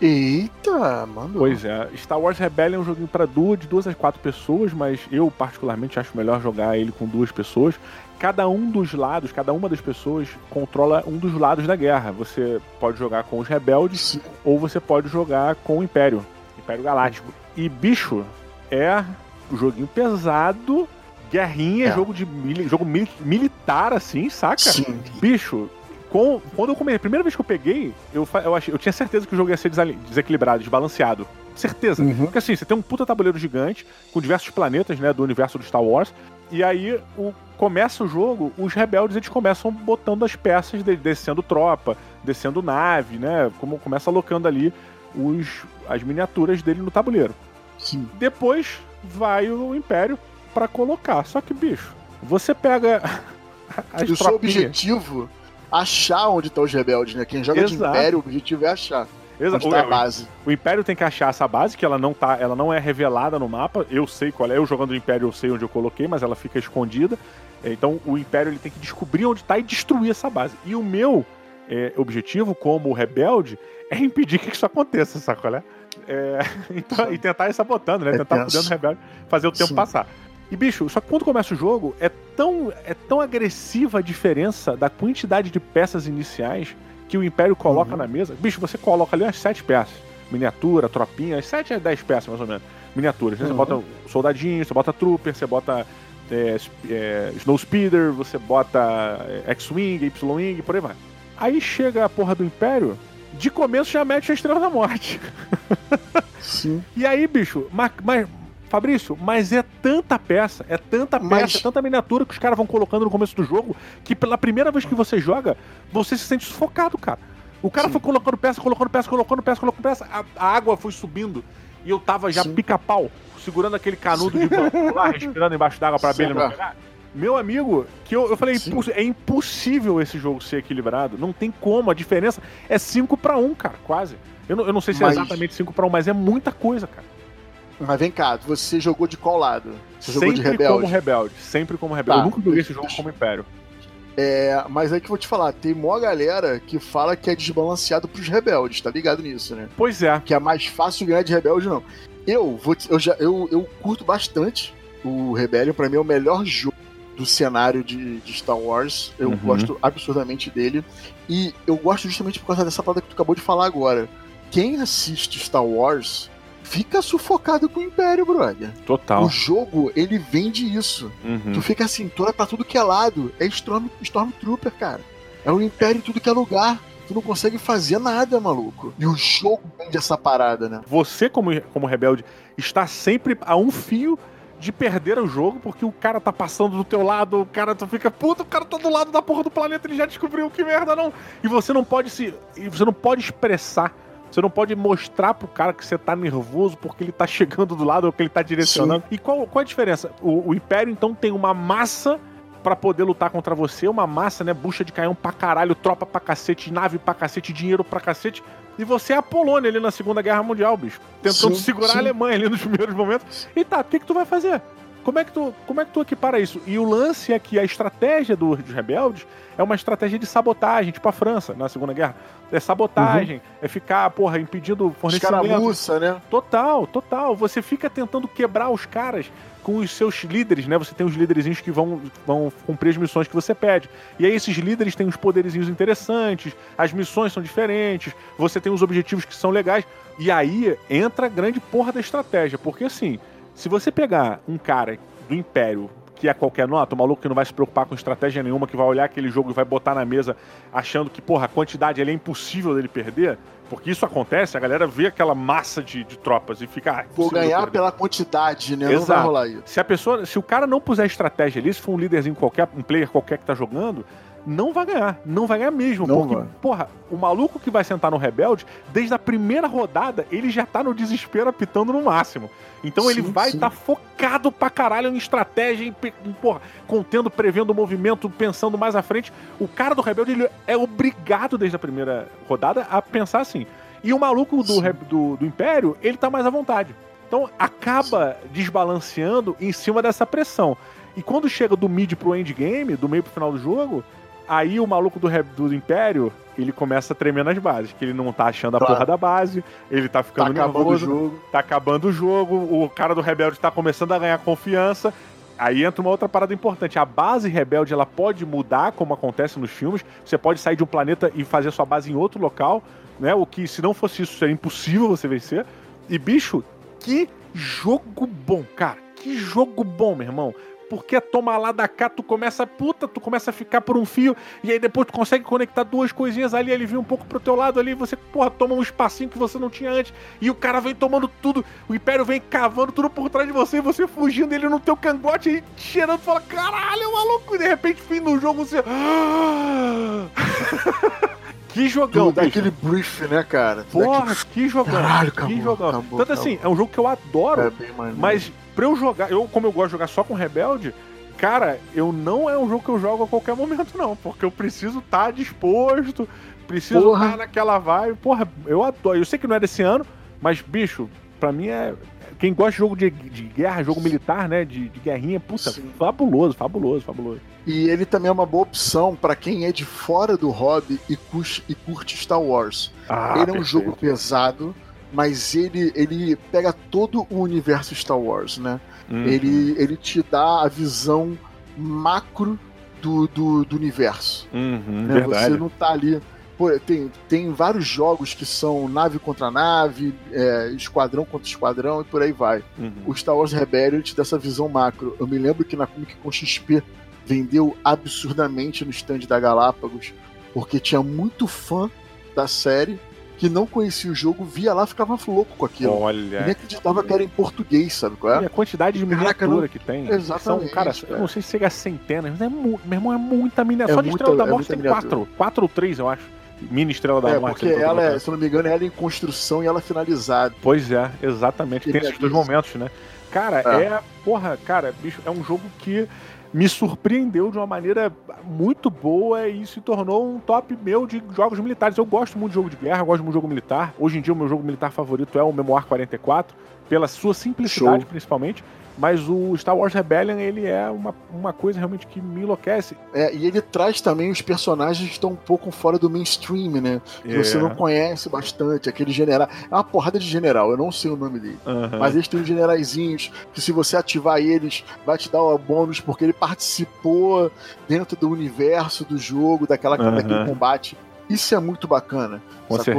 Eita, mano. Pois é, Star Wars Rebellion é um joguinho para duas, de duas a quatro pessoas, mas eu particularmente acho melhor jogar ele com duas pessoas. Cada um dos lados, cada uma das pessoas controla um dos lados da guerra. Você pode jogar com os rebeldes Sim. ou você pode jogar com o Império, Império Galáctico. E bicho é um joguinho pesado, guerrinha, É. jogo de mili- jogo mili- militar assim, saca? Sim. Bicho, com- quando eu comecei, a primeira vez que eu peguei, eu, eu, achei, eu tinha certeza que o jogo ia ser desequilibrado, desbalanceado. Certeza. Uhum. Porque assim, você tem um puta tabuleiro gigante, com diversos planetas, né, do universo do Star Wars, e aí o, começa o jogo, os rebeldes eles começam botando as peças, de- descendo tropa, descendo nave, né, como começa alocando ali os, as miniaturas dele no tabuleiro. Sim. Depois vai o Império pra colocar. Só que, bicho, você pega [LAUGHS] as o seu objetivo, achar onde estão os rebeldes, né? Quem joga de Exato. Império, o objetivo é achar Exato. tá a O- base. O Império tem que achar essa base, que ela não tá, ela não é revelada no mapa. Eu sei qual é. Eu jogando o Império, eu sei onde eu coloquei, mas ela fica escondida. Então o Império ele tem que descobrir onde tá e destruir essa base. E o meu é, objetivo, como rebelde, é impedir que isso aconteça, sabe qual é? É, [LAUGHS] então, e tentar ir sabotando, né? É tentar fudendo o rebelde, fazer o tempo Sim. passar. E, bicho, só que quando começa o jogo, é tão, é tão agressiva a diferença da quantidade de peças iniciais que o Império coloca Uhum. na mesa. Bicho, você coloca ali umas sete peças. Miniatura, tropinha, as sete a dez peças, mais ou menos. Miniaturas. né? Você Uhum. bota soldadinho, você bota trooper, você bota é, é, Snow Speeder, você bota é, X-Wing, Y-Wing, por aí vai. Aí chega a porra do Império, de começo já mete a Estrela da Morte. [LAUGHS] Sim. E aí, bicho, mas, mas- Fabrício, mas é tanta peça, é tanta peça, Mas- é tanta miniatura que os caras vão colocando no começo do jogo que pela primeira vez que você joga, você se sente sufocado, cara. O cara Sim. foi colocando peça, colocando peça, colocando peça, colocando peça, a, a água foi subindo e eu tava já pica-pau, segurando aquele canudo de bambu lá, respirando embaixo d'água pra abelha não pegar. Meu amigo, que eu, eu falei, Sim. "Imposs- é impossível esse jogo ser equilibrado. Não tem como. A diferença é 5 pra 1, cara, quase. Eu não, eu não sei se Mas- é exatamente 5 pra 1, mas é muita coisa, cara. Mas vem cá, você jogou de qual lado? Você jogou de sempre rebelde? como rebelde. Sempre como rebelde. Tá. Eu nunca joguei esse jogo como império. É, mas aí que eu vou te falar, tem mó galera que fala que é desbalanceado pros rebeldes, tá ligado nisso, né? Pois é. Que é mais fácil ganhar de rebelde, não. Eu vou te- eu já eu, eu curto bastante o Rebellion, pra mim é o melhor jogo do cenário de, de Star Wars. Eu Uhum. gosto absurdamente dele. E eu gosto justamente por causa dessa parada que tu acabou de falar agora. Quem assiste Star Wars fica sufocado com o Império, brother. Total. O jogo, ele vende isso. Uhum. Tu fica assim, tu olha pra tudo que é lado. É Storm, Stormtrooper, cara. É o Império em tudo que é lugar. Tu não consegue fazer nada, maluco. E o jogo vende essa parada, né? Você, como, como rebelde, está sempre a um fio de perder o jogo, porque o cara tá passando do teu lado, o cara tu fica, puta, o cara tá do lado da porra do planeta, ele já descobriu que merda não. E você não pode se. E você não pode expressar. Você não pode mostrar pro cara que você tá nervoso porque ele tá chegando do lado ou que ele tá direcionando. E qual, qual a diferença? O, o Império, então, tem uma massa pra poder lutar contra você, uma massa, né? Bucha de canhão pra caralho, tropa pra cacete, nave pra cacete, dinheiro pra cacete. E você é a Polônia ali na Segunda Guerra Mundial, bicho. Tentando Sim, segurar sim. a Alemanha ali nos primeiros momentos. E tá, o que, que tu vai fazer? Como é que tu, como é que tu equipara isso? E o lance é que a estratégia do- dos rebeldes é uma estratégia de sabotagem, tipo a França na Segunda Guerra. É sabotagem, é ficar, porra, impedindo fornecimento. Escaramuça, né? Total, total. Você fica tentando quebrar os caras com os seus líderes, né? Você tem os líderezinhos que vão, vão cumprir as missões que você pede. E aí esses líderes têm uns poderizinhos interessantes, as missões são diferentes, você tem os objetivos que são legais. E aí entra a grande porra da estratégia. Porque assim, se você pegar um cara do Império que é qualquer nota, um maluco que não vai se preocupar com estratégia nenhuma, que vai olhar aquele jogo e vai botar na mesa achando que, porra, a quantidade ali é impossível dele perder, porque isso acontece, a galera vê aquela massa de, de tropas e fica. Ah, Vou ganhar perder. pela quantidade, né? Não vai Exato. rolar isso. Se a pessoa, se o cara não puser estratégia ali, se for um líderzinho qualquer, um player qualquer que tá jogando, não vai ganhar. Não vai ganhar mesmo. Não porque, vai. porra, o maluco que vai sentar no Rebelde, desde a primeira rodada, ele já tá no desespero apitando no máximo. Então ele Sim, vai sim. estar focado pra caralho em estratégia, em, em, porra, contendo, prevendo o movimento, pensando mais à frente. O cara do Rebelde, ele é obrigado desde a primeira rodada a pensar assim. E o maluco do, do, do Império, ele tá mais à vontade. Então acaba desbalanceando em cima dessa pressão. E quando chega do mid pro endgame, do meio pro final do jogo, Aí o maluco do, do Império, ele começa a tremer nas bases, que ele não tá achando a Claro. porra da base, ele tá Tá ficando acabando o nervoso, jogo. tá acabando o jogo, o cara do Rebelde tá começando a ganhar confiança. Aí entra uma outra parada importante. A base rebelde ela pode mudar, como acontece nos filmes. Você pode sair de um planeta e fazer sua base em outro local, né? O que, se não fosse isso, seria impossível você vencer. E, bicho, que jogo bom, cara. Que jogo bom, meu irmão. Porque toma lá da cá, tu começa, puta, tu começa a ficar por um fio, e aí depois tu consegue conectar duas coisinhas ali, ele vem um pouco pro teu lado ali, você, porra, toma um espacinho que você não tinha antes, e o cara vem tomando tudo, o Império vem cavando tudo por trás de você, e você fugindo ele no teu cangote, e cheirando, fala, caralho, maluco, e de repente, fim do jogo, você... [LAUGHS] que jogão, Tu dá bicho. aquele brief, né, cara? Porra, que jogão. Caralho, que acabou, jogão. acabou, Tanto acabou. assim, é um jogo que eu adoro, É mas pra eu jogar, eu como eu gosto de jogar só com Rebelde, cara, eu não é um jogo que eu jogo a qualquer momento não, porque eu preciso estar disposto, preciso estar naquela vibe. Porra, eu adoro. Eu sei que não é desse ano, mas bicho, pra mim é quem gosta de jogo de, de guerra, jogo militar, né, de, de guerrinha, puta, Sim. fabuloso, fabuloso, fabuloso. E ele também é uma boa opção pra quem é de fora do hobby e curte, e curte Star Wars. Ah, ele é um perfeito. jogo pesado, mas ele, ele pega todo o universo Star Wars, né? Uhum. Ele, ele te dá a visão macro do, do, do universo. Uhum, né? Você não tá ali. Tem, tem vários jogos que são nave contra nave, é, esquadrão contra esquadrão e por aí vai. Uhum. O Star Wars Rebellion te dá essa visão macro. Eu me lembro que na Comic Con XP vendeu absurdamente no stand da Galápagos, porque tinha muito fã da série que não conhecia o jogo, via lá e ficava louco com aquilo. E Olha, nem acreditava que era em português, sabe qual E é? a quantidade de Caraca, miniatura não- que tem. Exatamente, São, cara, eu cara. não sei se chega a centenas, mas é mu... meu irmão, é muita miniatura. É Só de muita- Estrela da é Morte muita tem miniatura. quatro. Quatro ou três, eu acho. Mini Estrela da É, Morte. porque ela, é, se eu não me engano, ela é em construção e ela é finalizada. Pois é, exatamente. Tem Ele esses dois momentos, né? Cara, É. é. Porra, cara, bicho, é um jogo que me surpreendeu de uma maneira muito boa e se tornou um top meu de jogos militares. Eu gosto muito de jogo de guerra, gosto muito de jogo militar. Hoje em dia, o meu jogo militar favorito é o Memoir 44, pela sua simplicidade, Show. principalmente. Mas o Star Wars Rebellion, ele é uma, uma coisa realmente que me enlouquece. É, e ele traz também os personagens que estão um pouco fora do mainstream, né? Que É. você não conhece bastante. Aquele general. É uma porrada de general, eu não sei o nome dele. Aham. Mas eles têm uns generaizinhos que se você ativar eles, vai te dar o bônus porque ele participou dentro do universo do jogo, daquela, Aham. daquele combate. Isso é muito bacana.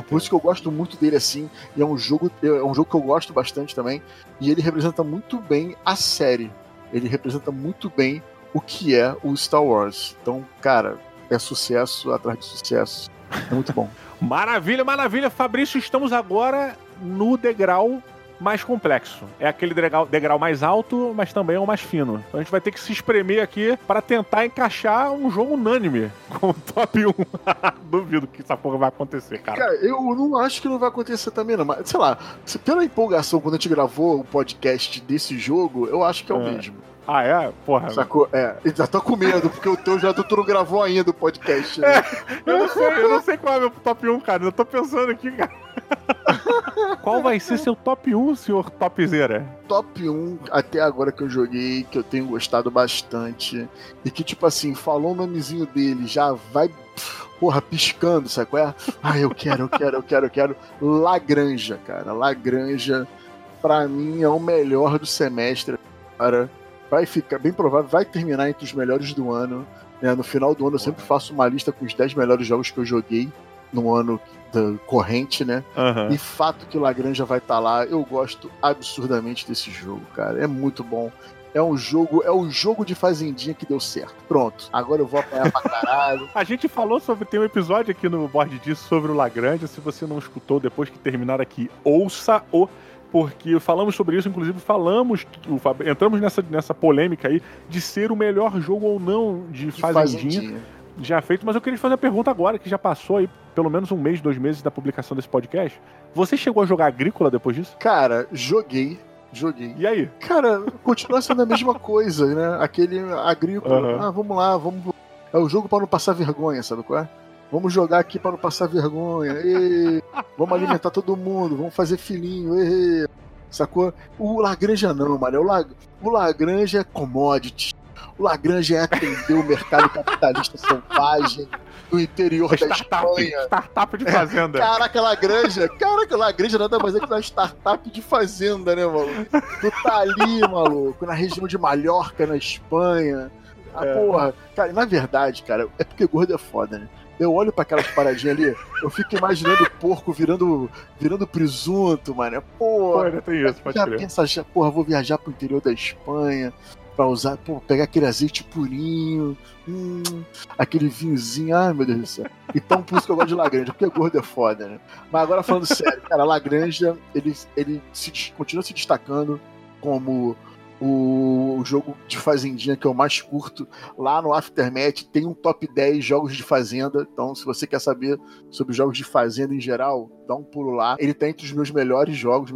Por isso que eu gosto muito dele assim. E é um jogo, é um jogo que eu gosto bastante também. E ele representa muito bem a série. Ele representa muito bem o que é o Star Wars. Então, cara, é sucesso atrás de sucesso. É muito bom. [LAUGHS] Maravilha, maravilha. Fabrício, estamos agora no degrau mais complexo. É aquele degrau, degrau mais alto, mas também é o mais fino. Então a gente vai ter que se espremer aqui para tentar encaixar um jogo unânime [LAUGHS] com o top 1. [LAUGHS] Duvido que essa porra vai acontecer, cara. Cara, eu não acho que não vai acontecer também, não. Mas, sei lá, pela empolgação, quando a gente gravou o podcast desse jogo, eu acho que é o É. mesmo. Ah, é? Porra. Sacou? É, eu já tô com medo, porque o teu já tu não gravou ainda o podcast. Né? Eu não sei, eu não sei qual é meu top 1, cara. Eu tô pensando aqui, cara. [LAUGHS] Qual vai ser seu top 1, senhor topzera? Top 1 até agora que eu joguei, que eu tenho gostado bastante, e que, tipo assim, falou o nomezinho dele, já vai, porra, piscando, sabe qual é? Ah, eu quero, eu quero, eu quero, eu quero. Lagranja, cara. Lagranja, pra mim, é o melhor do semestre, cara. Vai ficar bem provável, vai terminar entre os melhores do ano. né? No final do ano eu sempre faço uma lista com os 10 melhores jogos que eu joguei no ano da- corrente, né? Aham. E fato que o Lagranja vai estar lá, eu gosto absurdamente desse jogo, cara. É muito bom. É um jogo, é o jogo de fazendinha que deu certo. Pronto. Agora eu vou apanhar pra caralho. [LAUGHS] A gente falou sobre. Tem um episódio aqui no board disso sobre o Lagrange. Se você não escutou depois que terminar aqui, ouça-o. Porque falamos sobre isso, inclusive falamos, o entramos nessa, nessa polêmica aí de ser o melhor jogo ou não de, De Fazendinha, já feito. Mas eu queria te fazer uma pergunta agora, que já passou aí pelo menos um mês, dois meses da publicação desse podcast. Você chegou a jogar Agrícola depois disso? Cara, joguei. Joguei. E aí? Cara, continua sendo a mesma [LAUGHS] coisa, né? Aquele agrícola. Aham. Ah, vamos lá, vamos. É o jogo pra não passar vergonha, sabe qual é? Vamos jogar aqui pra não passar vergonha. Ê, vamos alimentar todo mundo, vamos fazer filhinho. Ê, sacou? O Lagranja não, mano. O, Lag... o Lagranja é commodity. O Lagrange é atender o mercado capitalista [LAUGHS] selvagem do interior da Espanha. Startup de fazenda. É, caraca, Lagrange. Caraca, Lagrange nada mais é que uma startup de fazenda, né, maluco? Tu tá ali, maluco, na região de Mallorca, na Espanha. Ah, é. porra. Cara, na verdade, cara, é porque gordo é foda, né? Eu olho para aquelas paradinhas ali, eu fico imaginando o porco virando, virando presunto, mano. Porra, Pô, tem isso, pode já pensa, já, porra, vou viajar pro interior da Espanha pra usar, pô, pegar aquele azeite purinho, hum, aquele vinhozinho, ai meu Deus do céu. Então por isso que eu gosto de Lagrange, porque gordo é foda, né? Mas agora falando sério, cara, Lagrange, ele, ele se, continua se destacando como o jogo de Fazendinha que eu mais curto. Lá no Aftermath tem um top 10 jogos de Fazenda. Então, se você quer saber sobre jogos de Fazenda em geral, dá um pulo lá. Ele tá entre os meus melhores jogos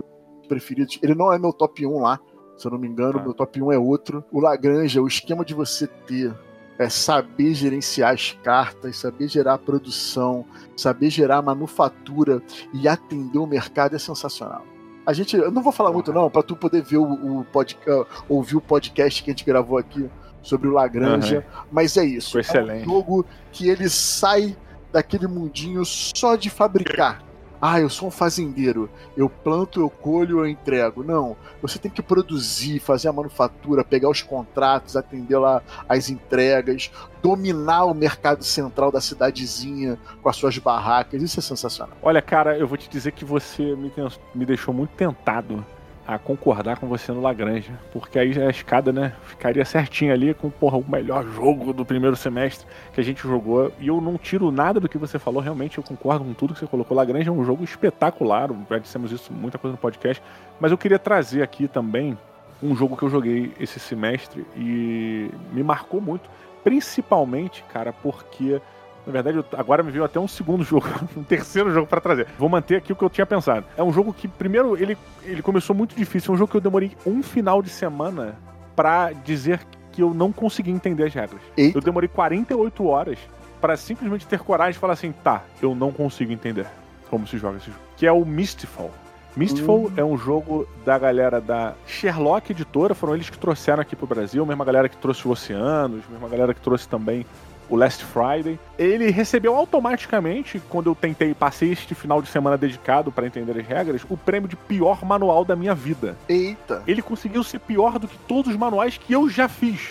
preferidos. Ele não é meu top 1 lá, se eu não me engano. Ah. Meu top 1 é outro. O Lagrange, o esquema de você ter é saber gerenciar as cartas, saber gerar produção, saber gerar manufatura e atender o mercado é sensacional. A gente, eu não vou falar muito não, para tu poder ver o, o podcast, ouvir o podcast que a gente gravou aqui sobre o Lagrange, uhum. mas é isso. Foi excelente. É um jogo que ele sai daquele mundinho só de fabricar ah, eu sou um fazendeiro, eu planto, eu colho, eu entrego. Não, você tem que produzir, fazer a manufatura, pegar os contratos, atender lá as entregas, dominar o mercado central da cidadezinha com as suas barracas. Isso é sensacional. Olha, cara, eu vou te dizer que você me, me deixou muito tentado a concordar com você no Lagrange, porque aí a escada, né, ficaria certinha ali com porra, o melhor jogo do primeiro semestre que a gente jogou. E eu não tiro nada do que você falou, realmente eu concordo com tudo que você colocou. Lagrange é um jogo espetacular, já dissemos isso muita coisa no podcast, mas eu queria trazer aqui também um jogo que eu joguei esse semestre e me marcou muito, principalmente, cara, porque na verdade, agora me veio até um segundo [LAUGHS] jogo, um terceiro jogo para trazer. Vou manter aqui o que eu tinha pensado. É um jogo que, primeiro, ele, ele começou muito difícil. É um jogo que eu demorei um final de semana para dizer que eu não consegui entender as regras. Eita. Eu demorei 48 horas para simplesmente ter coragem de falar assim: tá, eu não consigo entender como se joga esse jogo. Que é o Mistfall. Mistfall uhum. é um jogo da galera da Sherlock Editora, foram eles que trouxeram aqui pro Brasil, mesma galera que trouxe o Oceanos, mesma galera que trouxe também o Last Friday. Ele recebeu automaticamente, quando eu tentei, passei este final de semana dedicado para entender as regras, o prêmio de pior manual da minha vida. Eita! Ele conseguiu ser pior do que todos os manuais que eu já fiz.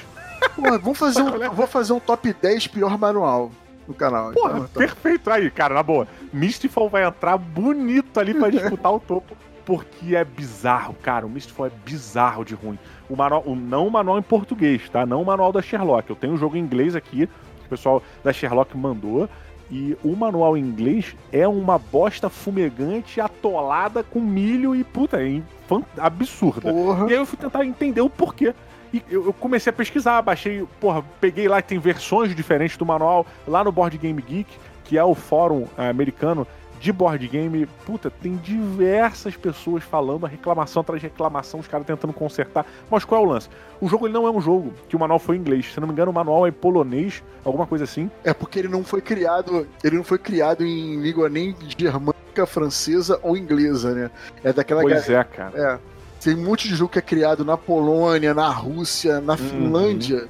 Pô, vamos fazer um, vou fazer um top 10 pior manual no canal. Porra, então, perfeito. Aí, cara, na boa. Mistfall vai entrar bonito ali para disputar o topo. Porque é bizarro, cara. O Mistfall é bizarro de ruim. O manual, o, não o manual em português, tá? Não o manual da Sherlock. Eu tenho o um jogo em inglês aqui pessoal da Sherlock mandou. E o manual em inglês é uma bosta fumegante atolada com milho e puta, é absurda. Porra. E aí eu fui tentar entender o porquê. E eu comecei a pesquisar, baixei, porra, peguei lá tem versões diferentes do manual lá no Board Game Geek, que é o fórum eh, americano de board game, puta, tem diversas pessoas falando, a reclamação atrás de reclamação, os caras tentando consertar. Mas qual é o lance? O jogo ele não é um jogo que o manual foi em inglês. Se não me engano, o manual é em polonês, alguma coisa assim. É porque ele não foi criado, ele não foi criado em língua nem germânica, francesa ou inglesa, né? É daquela Pois é, cara. É. Tem um monte de jogo que é criado na Polônia, na Rússia, na uhum. Finlândia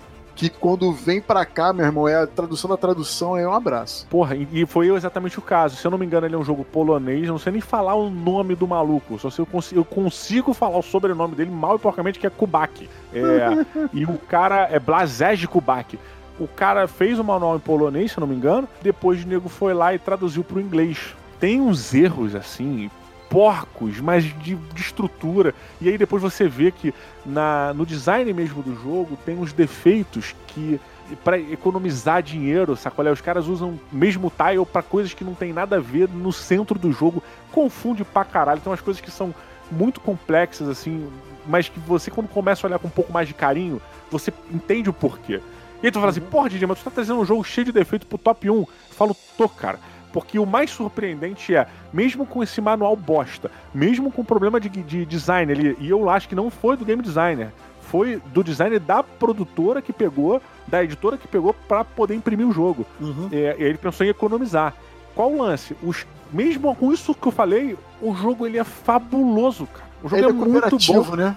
que quando vem para cá, meu irmão, é a tradução da tradução, é um abraço. Porra, e foi exatamente o caso. Se eu não me engano, ele é um jogo polonês, eu não sei nem falar o nome do maluco, só se eu consigo, eu consigo falar o sobrenome dele mal e porcamente, que é Kubak. É, [LAUGHS] e o cara é Blazej Kubak. O cara fez o manual em polonês, se eu não me engano, depois o nego foi lá e traduziu pro inglês. Tem uns erros assim, porcos, mas de, de, estrutura. E aí depois você vê que na, no design mesmo do jogo tem uns defeitos que para economizar dinheiro, sacolé, os caras usam mesmo tile para coisas que não tem nada a ver no centro do jogo, confunde pra caralho. Tem umas coisas que são muito complexas assim, mas que você quando começa a olhar com um pouco mais de carinho, você entende o porquê. E aí tu fala assim, porra, DJ, mas tu tá trazendo um jogo cheio de defeito pro top 1. Eu falo, tô, cara. Porque o mais surpreendente é, mesmo com esse manual bosta, mesmo com problema de, de design ali, e eu acho que não foi do game designer, foi do designer da produtora que pegou, da editora que pegou para poder imprimir o jogo. Uhum. É, ele pensou em economizar. Qual o lance? Os, mesmo com isso que eu falei, o jogo ele é fabuloso, cara. O jogo ele é, é muito bom. né?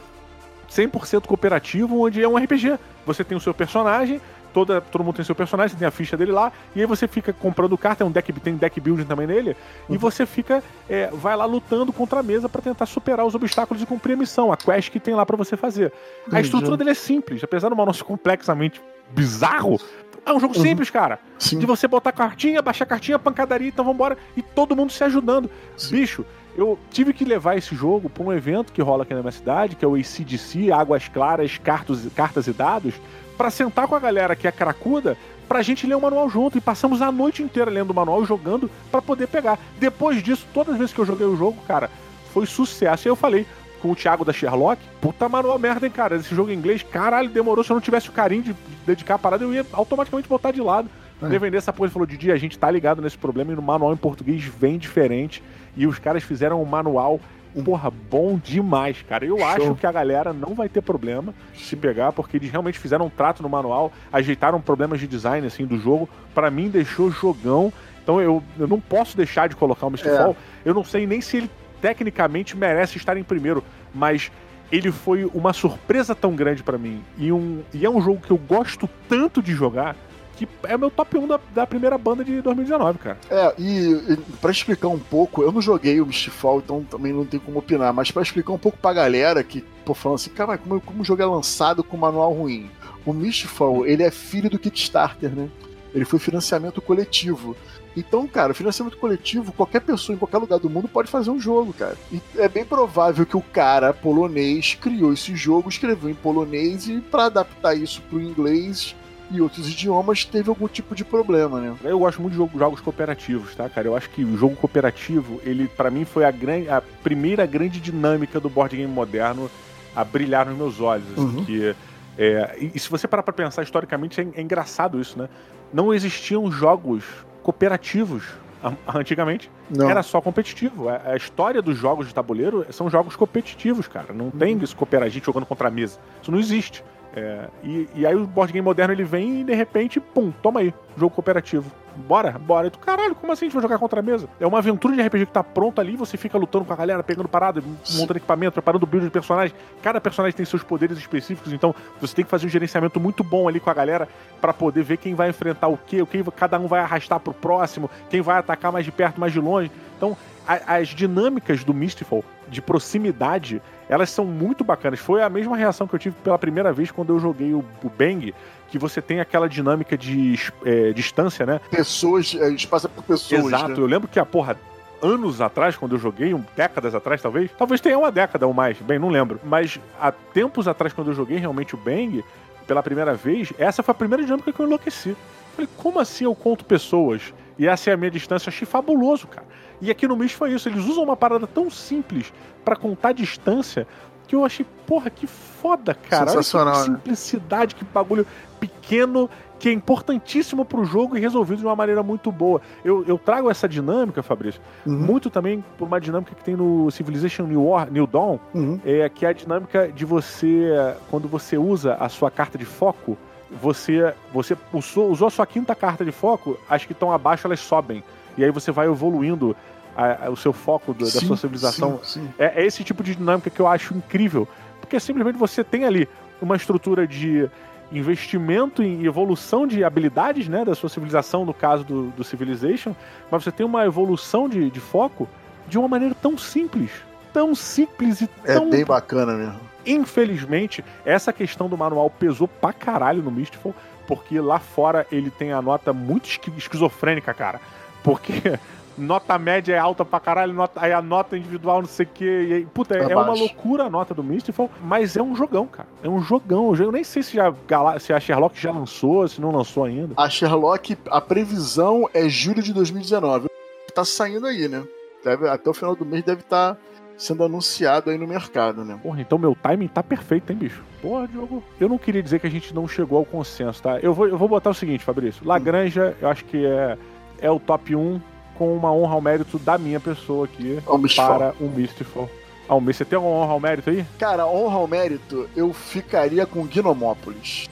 100% cooperativo, onde é um RPG. Você tem o seu personagem, toda, todo mundo tem seu personagem, você tem a ficha dele lá, e aí você fica comprando carta, tem um deck, tem deck building também nele, uhum. e você fica, é, vai lá lutando contra a mesa para tentar superar os obstáculos e cumprir a missão, a quest que tem lá para você fazer. A estrutura dele é simples, apesar do manual ser complexamente bizarro, é um jogo uhum. simples, cara. Sim. De você botar cartinha, baixar cartinha, pancadaria, então vambora, e todo mundo se ajudando. Sim. Bicho, eu tive que levar esse jogo para um evento que rola aqui na minha cidade, que é o ACDC, Águas Claras, Cartas, Cartas e Dados, para sentar com a galera que é cracuda pra gente ler o manual junto. E passamos a noite inteira lendo o manual e jogando para poder pegar. Depois disso, todas as vezes que eu joguei o jogo, cara, foi sucesso. E eu falei com o Thiago da Sherlock, puta manual merda, hein, cara. Esse jogo em inglês, caralho, demorou. Se eu não tivesse o carinho de dedicar a parada, eu ia automaticamente botar de lado. É. Ia vender essa porra. Ele falou, Didi, a gente tá ligado nesse problema e no manual em português vem diferente. E os caras fizeram um manual porra, bom demais, cara. Eu Show. acho que a galera não vai ter problema se pegar, porque eles realmente fizeram um trato no manual, ajeitaram problemas de design, assim, do jogo. para mim, deixou jogão. Então eu, eu não posso deixar de colocar o Mistfall. É. Eu não sei nem se ele tecnicamente merece estar em primeiro, mas ele foi uma surpresa tão grande para mim. E, um, e é um jogo que eu gosto tanto de jogar que é meu top 1 da, da primeira banda de 2019, cara. É, e, e para explicar um pouco, eu não joguei o Mistfall, então também não tem como opinar, mas para explicar um pouco pra galera que, pô, falando assim, cara, como, como o jogo é lançado com manual ruim? O Mistfall, ele é filho do Kickstarter, né? Ele foi financiamento coletivo. Então, cara, financiamento coletivo, qualquer pessoa em qualquer lugar do mundo pode fazer um jogo, cara. E é bem provável que o cara polonês criou esse jogo, escreveu em polonês e para adaptar isso pro inglês e outros idiomas teve algum tipo de problema, né? Eu gosto muito de jogo, jogos cooperativos, tá, cara? Eu acho que o jogo cooperativo, ele para mim foi a, grande, a primeira grande dinâmica do board game moderno a brilhar nos meus olhos. Assim, uhum. que, é, e, e, se você parar pra pensar historicamente, é, é engraçado isso, né? Não existiam jogos cooperativos [LAUGHS] antigamente. Não. Era só competitivo. A, a, história dos jogos de tabuleiro são jogos competitivos, cara. Não uhum. tem isso cooperar a gente jogando contra a mesa. Isso não existe. É, e, e, aí o board game moderno ele vem e de repente, pum, toma aí, jogo cooperativo. Bora, bora. E tu, caralho, como assim a gente vai jogar contra a mesa? É uma aventura de RPG que tá pronta ali, você fica lutando com a galera, pegando parada, montando equipamento, preparando build de personagem. Cada personagem tem seus poderes específicos, então você tem que fazer um gerenciamento muito bom ali com a galera para poder ver quem vai enfrentar o quê, o que cada um vai arrastar pro próximo, quem vai atacar mais de perto, mais de longe. Então, a, as dinâmicas do Mistfall de proximidade elas são muito bacanas. Foi a mesma reação que eu tive pela primeira vez quando eu joguei o, o Bang, que você tem aquela dinâmica de é, distância, né? Pessoas, a gente passa por pessoas. Exato, né? eu lembro que a porra. Anos atrás, quando eu joguei, um, décadas atrás talvez, talvez tenha uma década ou mais, bem, não lembro. Mas há tempos atrás, quando eu joguei realmente o Bang, pela primeira vez, essa foi a primeira dinâmica que eu enlouqueci. Falei, como assim eu conto pessoas? E essa é a minha distância. Eu achei fabuloso, cara. E aqui no Mist foi isso. Eles usam uma parada tão simples para contar distância que eu achei, porra, que foda, cara. Sensacional, Olha que né? simplicidade, que bagulho pequeno, que é importantíssimo pro jogo e resolvido de uma maneira muito boa. Eu, eu trago essa dinâmica, Fabrício, uhum. muito também por uma dinâmica que tem no Civilization New, War, New Dawn, uhum. é, que é a dinâmica de você, quando você usa a sua carta de foco, você, você usou, usou a sua quinta carta de foco, as que estão abaixo elas sobem. E aí você vai evoluindo a, a, o seu foco do, sim, da sua civilização. Sim, sim. É, é, esse tipo de dinâmica que eu acho incrível. Porque simplesmente você tem ali uma estrutura de investimento em evolução de habilidades né, da sua civilização, no caso do, do Civilization, mas você tem uma evolução de, de foco de uma maneira tão simples. Tão simples e é tão. É bem bacana mesmo. Infelizmente, essa questão do manual pesou pra caralho no Mistfall, porque lá fora ele tem a nota muito esquizofrênica, cara. Porque [LAUGHS] nota média é alta pra caralho, nota, aí a nota individual não sei o que. E, puta, é, é uma loucura a nota do Mistfall, mas é um jogão, cara. É um jogão. Eu nem sei se, já, se a Sherlock já lançou, se não lançou ainda. A Sherlock, a previsão é julho de 2019. Tá saindo aí, né? Deve, até o final do mês deve estar. Tá sendo anunciado aí no mercado, né? Porra, então meu timing tá perfeito, hein, bicho? Porra, Diogo. Eu não queria dizer que a gente não chegou ao consenso, tá? Eu vou, eu vou botar o seguinte, Fabrício. Lagranja, hum. eu acho que é é o top 1 com uma honra ao mérito da minha pessoa aqui para o Mistfall. Ah, você tem uma honra ao mérito aí? Cara, honra ao mérito, eu ficaria com Gnomópolis.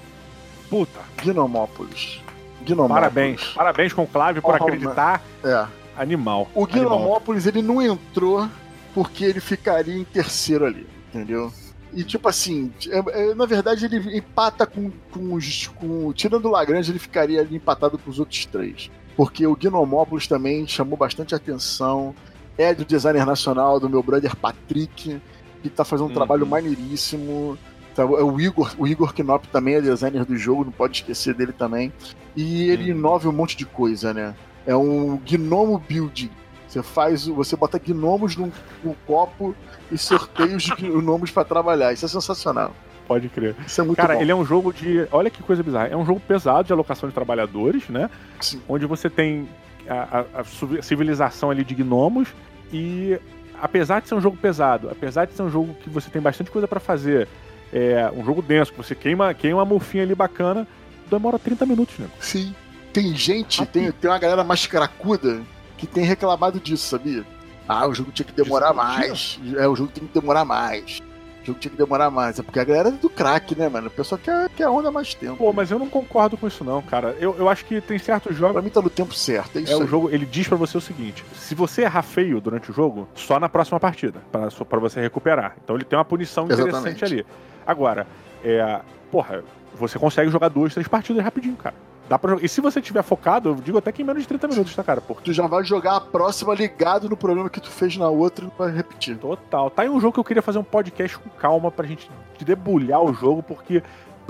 Puta. Gnomópolis. Gnomópolis. Parabéns. Parabéns com o Clave por honra acreditar. É. Animal. O Gnomópolis, ele não entrou porque ele ficaria em terceiro ali, entendeu? E tipo assim, é, é, na verdade ele empata com, com os. Com, tirando o Lagrange, ele ficaria ali empatado com os outros três. Porque o Gnomópolis também chamou bastante atenção. É do designer nacional, do meu brother Patrick, que tá fazendo um uhum. trabalho maneiríssimo. Tá, o Igor, o Igor Knop também é designer do jogo, não pode esquecer dele também. E ele uhum. inova um monte de coisa, né? É um gnomo building. Você faz, você bota gnomos num, num copo e sorteia os gnomos para trabalhar. Isso é sensacional. Pode crer. Isso é muito Cara, bom. ele é um jogo de. Olha que coisa bizarra. É um jogo pesado de alocação de trabalhadores, né? Sim. Onde você tem a, a, a civilização ali de gnomos e apesar de ser um jogo pesado, apesar de ser um jogo que você tem bastante coisa para fazer, é um jogo denso, que você queima, queima uma mufinha ali bacana, demora 30 minutos, né? Sim. Tem gente, tem, tem uma galera mais cracuda que tem reclamado disso, sabia? Ah, o jogo tinha que demorar mais. É, o jogo tem que demorar mais. O jogo tinha que demorar mais. É porque a galera é do crack, né, mano? O pessoal quer, quer onda mais tempo. Pô, mas eu não concordo com isso, não, cara. Eu, eu acho que tem certos jogos. Pra mim tá no tempo certo. É, isso é aí. o jogo, ele diz para você o seguinte: se você errar feio durante o jogo, só na próxima partida, para você recuperar. Então ele tem uma punição interessante Exatamente. ali. Agora, é. Porra, você consegue jogar duas, três partidas rapidinho, cara. Dá pra. E se você tiver focado, eu digo até que em menos de 30 minutos, tá, cara? Porque... Tu já vai jogar a próxima ligado no problema que tu fez na outra e não vai repetir. Total. Tá aí um jogo que eu queria fazer um podcast com calma pra gente debulhar o jogo, porque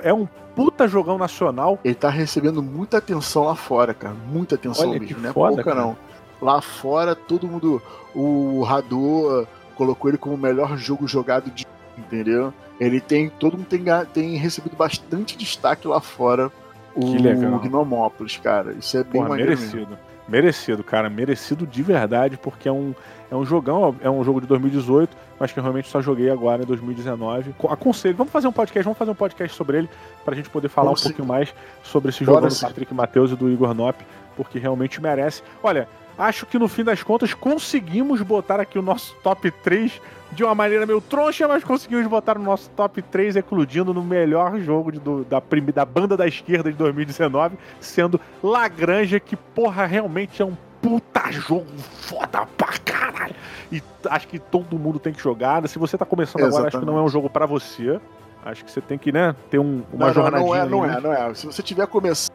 é um puta jogão nacional. Ele tá recebendo muita atenção lá fora, cara. Muita atenção Olha mesmo. Não é foda, pouca, cara. não. Lá fora, todo mundo. O Rador colocou ele como o melhor jogo jogado de. Entendeu? Ele tem. Todo mundo tem, tem recebido bastante destaque lá fora. O Que legal. Gnomópolis, cara. Isso é bem Porra, maneiro. mesmo. merecido. Merecido, cara. Merecido de verdade, porque é um, é um jogão, é um jogo de 2018, mas que eu realmente só joguei agora em 2019. Co- Aconselho, vamos fazer um podcast, vamos fazer um podcast sobre ele, pra gente poder falar Vamos um sim. pouquinho mais sobre esse jogo do. Patrick Matheus e do Igor Nop, porque realmente merece. Olha, acho que no fim das contas conseguimos botar aqui o nosso top 3 de uma maneira meio troncha, mas conseguimos botar o nosso top 3 eclodindo no melhor jogo de- do- da, da banda da esquerda de 2019, sendo Lagrange, que porra, realmente é um puta jogo foda pra caralho. E acho que todo mundo tem que jogar. Se você tá começando agora, acho que não é um jogo pra você. Acho que você tem que, né, ter um, uma Não, não, jornadinha. não é, não aí. é, não é. Se você tiver começando,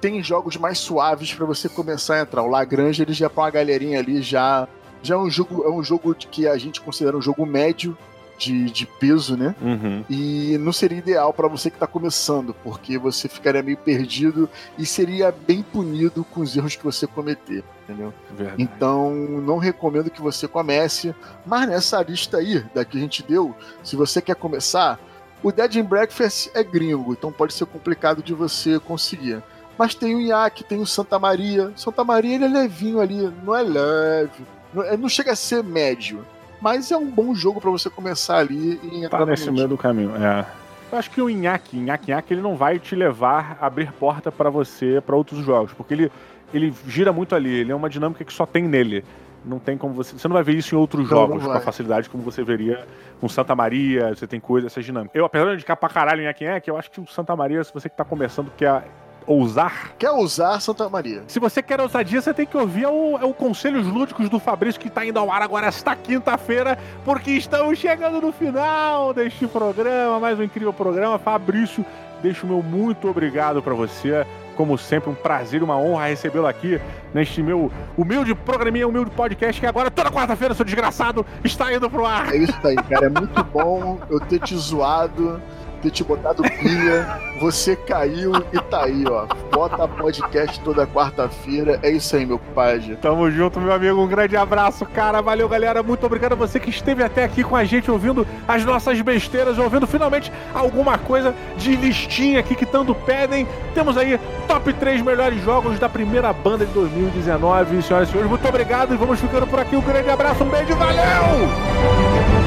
tem jogos mais suaves pra você começar a entrar. O Lagrange ele já põe uma galerinha ali já. Já é um jogo, é um jogo que a gente considera um jogo médio de, de peso, né? Uhum. E não seria ideal pra você que tá começando, porque você ficaria meio perdido e seria bem punido com os erros que você cometer, entendeu? Verdade. Então, não recomendo que você comece. Mas nessa lista aí, da que a gente deu, se você quer começar, o Dead in Breakfast é gringo, então pode ser complicado de você conseguir. Mas tem o Iac, tem o Santa Maria. Santa Maria ele é levinho ali, não é leve, não, é- não chega a ser médio. Mas é um bom jogo pra você começar ali e entrar Tá no nesse meio do caminho, é. Eu acho que o Inhaque, Inhaque, Inhaque, ele não vai te levar a abrir porta pra você pra outros jogos, porque ele, ele gira muito ali, ele é uma dinâmica que só tem nele. Não tem como você. Você não vai ver isso em outros Não, jogos não com a facilidade como você veria com Santa Maria, você tem coisa, essa dinâmica. Eu, apesar de indicar pra caralho Inhaque Inhaque, eu acho que o Santa Maria, se você que tá começando, quer ousar, Quer usar Santa Maria? se você quer ousadia, você tem que ouvir o, é o Conselhos Lúdicos do Fabrício, que está indo ao ar agora esta quinta-feira, porque estamos chegando no final deste programa, mais um incrível programa. Fabrício, deixo o meu muito obrigado para você. Como sempre, um prazer e uma honra recebê-lo aqui neste meu humilde programinha, humilde podcast, que agora, toda quarta-feira, seu desgraçado, está indo pro ar. É isso aí, cara. É muito bom eu ter te zoado, ter te botado pilha. Você caiu e tá aí, ó. Bota podcast toda quarta-feira. É isso aí, meu compadre. Tamo junto, meu amigo. Um grande abraço, cara. Valeu, galera. Muito obrigado a você que esteve até aqui com a gente, ouvindo as nossas besteiras, ouvindo finalmente alguma coisa de listinha aqui que tanto pedem. Temos aí top 3 melhores jogos da primeira banda de 2019. Senhoras e senhores, muito obrigado e vamos ficando por aqui. Um grande abraço, um beijo, valeu!